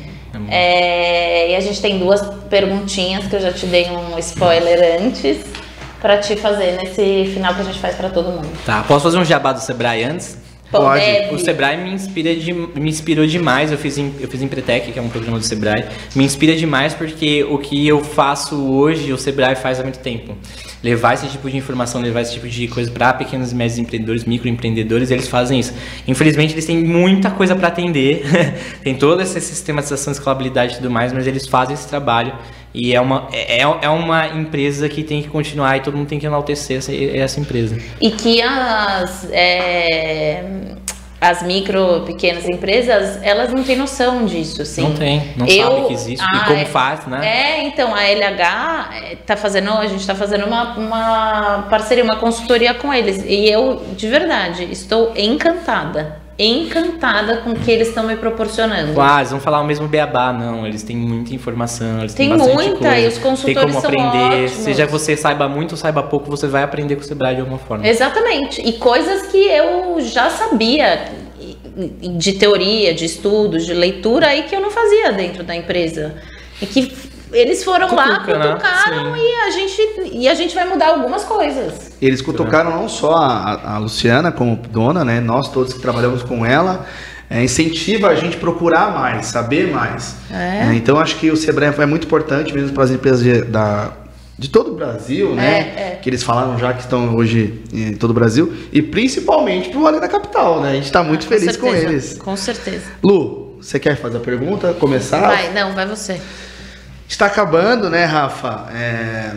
É, e a gente tem duas perguntinhas que eu já te dei um spoiler antes para te fazer nesse final que a gente faz para todo mundo. Tá, posso fazer um jabá do Sebrae antes? Pode. Deve. O Sebrae me, inspira de, me inspirou demais. Eu fiz, em, eu fiz Empretec, que é um programa do Sebrae. Me inspira demais porque o que eu faço hoje, o Sebrae faz há muito tempo. Levar esse tipo de informação, levar esse tipo de coisa para pequenos e médios empreendedores, microempreendedores, eles fazem isso. Infelizmente, eles têm muita coisa para atender. Tem toda essa sistematização, escalabilidade e tudo mais, mas eles fazem esse trabalho. E é uma, é, é uma empresa que tem que continuar e todo mundo tem que enaltecer essa, essa empresa. E que as, é, as micro, pequenas empresas, elas não têm noção disso, assim. Não tem, não Eu- sabe que existe Ah, e como é- faz, né? É, então, a LH é, tá fazendo, a gente tá fazendo uma, uma parceria, uma consultoria com eles. E eu, de verdade, estou encantada. Encantada com o que eles estão me proporcionando. Ah, eles vão falar o mesmo beabá, não. Eles têm muita informação, eles Tem têm bastante muita, coisa. e os consultores Tem como são aprender. ótimos. Seja você saiba muito ou saiba pouco, você vai aprender com o Sebrae de alguma forma. Exatamente. E coisas que eu já sabia de teoria, de estudos, de leitura aí que eu não fazia dentro da empresa. E que eles foram lá, Cutuca, né? cutucaram Sim. e a gente e a gente vai mudar algumas coisas. Eles cutucaram não só a, a Luciana como dona, né? Nós todos que trabalhamos com ela. é, incentiva a gente procurar mais, saber mais. É. É, então acho que o Sebrae é muito importante mesmo para as empresas de, da, de todo o Brasil, né? É, é. Que eles falaram já que estão hoje em todo o Brasil. E principalmente para o Vale da Capital, né? A gente está muito feliz com certeza, eles. Com certeza. Lu, você quer fazer a pergunta? Começar? Vai, não, vai você. Está acabando, né, Rafa? É,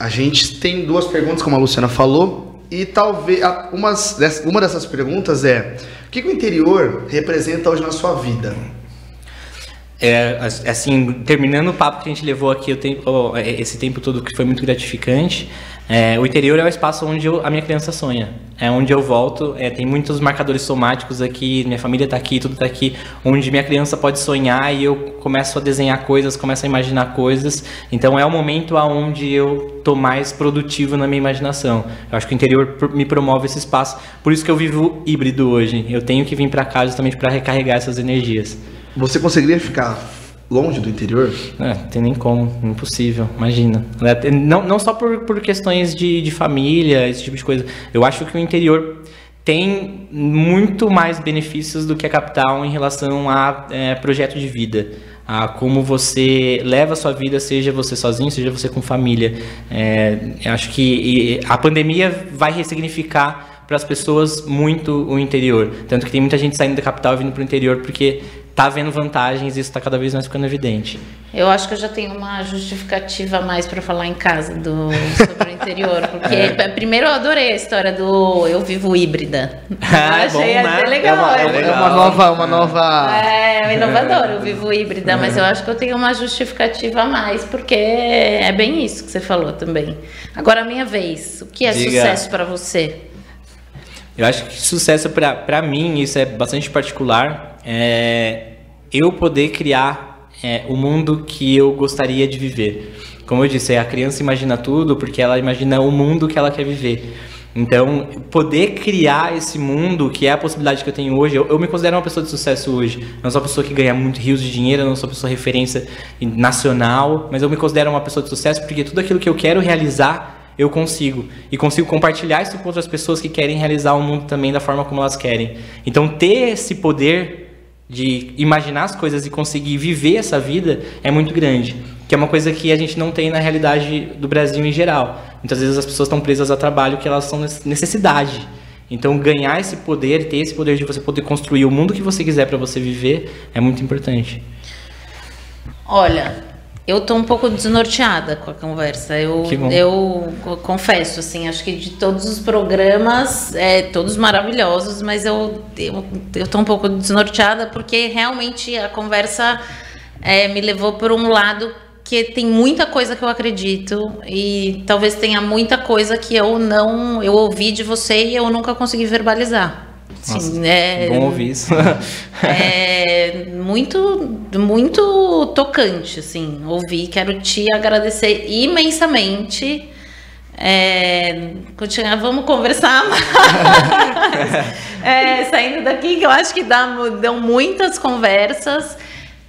a gente tem duas perguntas, como a Luciana falou, e talvez umas uma dessas perguntas é: o que, que o interior representa hoje na sua vida? É, as- assim, terminando o papo que a gente levou aqui o tempo, ó, é, esse tempo todo que foi muito gratificante, é, o interior é o espaço onde eu- a minha criança sonha. É onde eu volto, é, tem muitos marcadores somáticos aqui, minha família está aqui, tudo está aqui, onde minha criança pode sonhar e eu começo a desenhar coisas, começo a imaginar coisas. Então é o momento aonde eu tô mais produtivo na minha imaginação. Eu acho que o interior me promove esse espaço, por isso que eu vivo híbrido hoje. Eu tenho que vir para cá justamente para recarregar essas energias. Você conseguiria ficar longe do interior? É, tem nem como, impossível, imagina. É, Não, não só por, por questões de, de família, esse tipo de coisa. Eu acho que o interior tem muito mais benefícios do que a capital em relação a é, projeto de vida. A como você leva a sua vida, seja você sozinho, seja você com família. É, acho que a pandemia vai ressignificar para as pessoas muito o interior. Tanto que tem muita gente saindo da capital e vindo para o interior porque tá vendo vantagens e isso está cada vez mais ficando evidente. Eu acho que eu já tenho uma justificativa a mais para falar em casa do, sobre o interior, porque É. primeiro eu adorei a história do eu vivo híbrida. Ah, é achei bom, até né? legal. é, uma, é é uma- é legal. uma nova, uma nova. É, inovador, eu vivo híbrida, mas eu acho que eu tenho uma justificativa a mais, porque é bem isso que você falou também. Agora a minha vez. O que é Diga. sucesso para você? Eu acho que sucesso pra mim, isso é bastante particular, é eu poder criar é, o mundo que eu gostaria de viver. Como eu disse, a criança imagina tudo porque ela imagina o mundo que ela quer viver. Então, poder criar esse mundo, que é a possibilidade que eu tenho hoje, eu, eu me considero uma pessoa de sucesso hoje. Não sou uma pessoa que ganha muito rios de dinheiro, não sou uma pessoa referência nacional, mas eu me considero uma pessoa de sucesso porque tudo aquilo que eu quero realizar eu consigo. E consigo compartilhar isso com outras pessoas que querem realizar o mundo também da forma como elas querem. Então, ter esse poder de imaginar as coisas e conseguir viver essa vida é muito grande. Que é uma coisa que a gente não tem na realidade do Brasil em geral. Muitas vezes as pessoas estão presas a trabalho que elas são necessidade. Então, ganhar esse poder, ter esse poder de você poder construir o mundo que você quiser para você viver é muito importante. Olha, eu tô um pouco desnorteada com a conversa. Eu, eu confesso, assim, acho que de todos os programas, é, todos maravilhosos, mas eu, eu, eu tô um pouco desnorteada porque realmente a conversa é, me levou por um lado que tem muita coisa que eu acredito e talvez tenha muita coisa que eu não eu ouvi de você e eu nunca consegui verbalizar. Sim, Nossa, é, Bom ouvir isso. é muito, muito tocante, assim, ouvir. Quero te agradecer imensamente. É, continuar, vamos conversar mais. É, saindo daqui, que eu acho que dá, dão muitas conversas.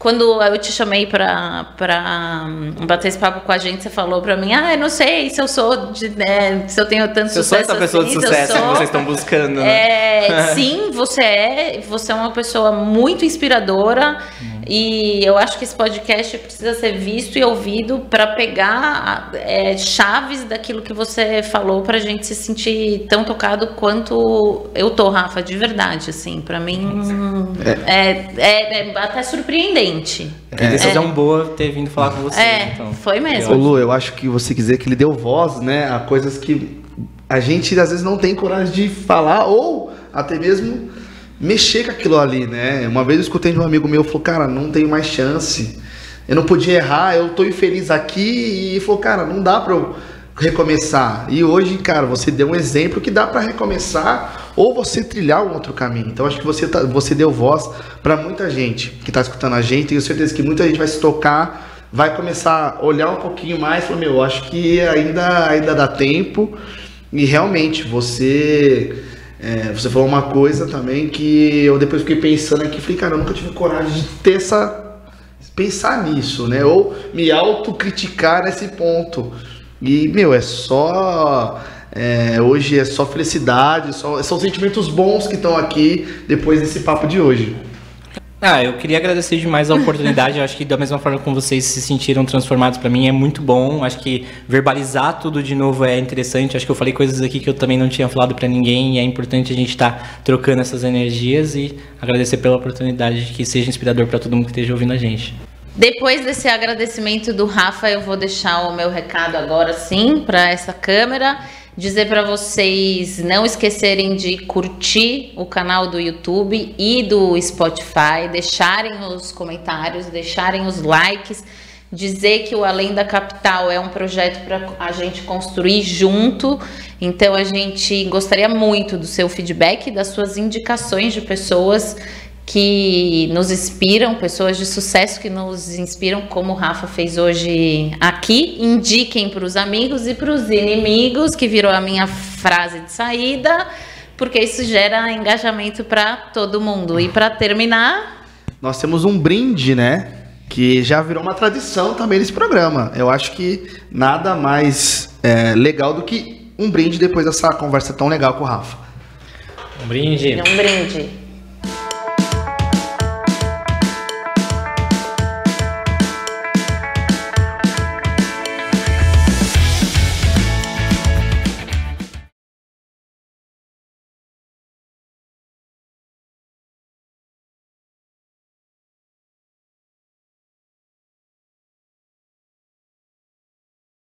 Quando eu te chamei pra, pra hum, bater esse papo com a gente, você falou pra mim, ah, eu não sei se eu sou de, né, se eu tenho tanto Se eu sou sucesso essa pessoa de assim, eu sucesso que sou. vocês estão buscando, né? É, sim, você é. Você é uma pessoa muito inspiradora. E eu acho que esse podcast precisa ser visto e ouvido para pegar é, chaves daquilo que você falou pra gente se sentir tão tocado quanto eu tô, Rafa, de verdade, assim, para mim é, é- é até surpreendente. Que decisão boa ter vindo falar com você. É, então. foi mesmo. Ô Lu, eu acho que você quiser que ele deu voz, né, a coisas que a gente às vezes não tem coragem de falar ou até mesmo mexer com aquilo ali, né? Uma vez eu escutei de um amigo meu, falou, cara, não tenho mais chance. Eu não podia errar, eu tô infeliz aqui e falou, cara, não dá pra eu recomeçar. E hoje, cara, você deu um exemplo que dá pra recomeçar ou você trilhar um outro caminho. Então acho que você, tá- você deu voz pra muita gente que tá escutando a gente. Tenho certeza que muita gente vai se tocar, vai começar a olhar um pouquinho mais falar, meu, acho que ainda, ainda dá tempo. E realmente, você. é, você falou uma coisa também que eu depois fiquei pensando aqui, falei, cara, eu nunca tive coragem de ter essa. pensar nisso, né? Ou me autocriticar nesse ponto. E, meu, é só. é, hoje é só felicidade, só, são sentimentos bons que estão aqui depois desse papo de hoje. Ah, eu queria agradecer demais a oportunidade. Eu acho que da mesma forma como vocês se sentiram transformados pra mim é muito bom. Acho que verbalizar tudo de novo é interessante. Acho que eu falei coisas aqui que eu também não tinha falado pra ninguém e é importante a gente estar trocando essas energias e agradecer pela oportunidade de que seja inspirador pra todo mundo que esteja ouvindo a gente. Depois desse agradecimento do Rafa, eu vou deixar o meu recado agora sim para essa câmera. Dizer para vocês não esquecerem de curtir o canal do YouTube e do Spotify, deixarem os comentários, deixarem os likes, dizer que o Além da Capital é um projeto para a gente construir junto. Então a gente gostaria muito do seu feedback, das suas indicações de pessoas que nos inspiram, pessoas de sucesso que nos inspiram, como o Rafa fez hoje aqui. Indiquem para os amigos e para os inimigos, que virou a minha frase de saída, porque isso gera engajamento para todo mundo. E para terminar, Nós temos um brinde, né? Que já virou uma tradição também nesse programa. Eu acho que nada mais é, legal do que um brinde depois dessa conversa tão legal com o Rafa. Um brinde. um brinde.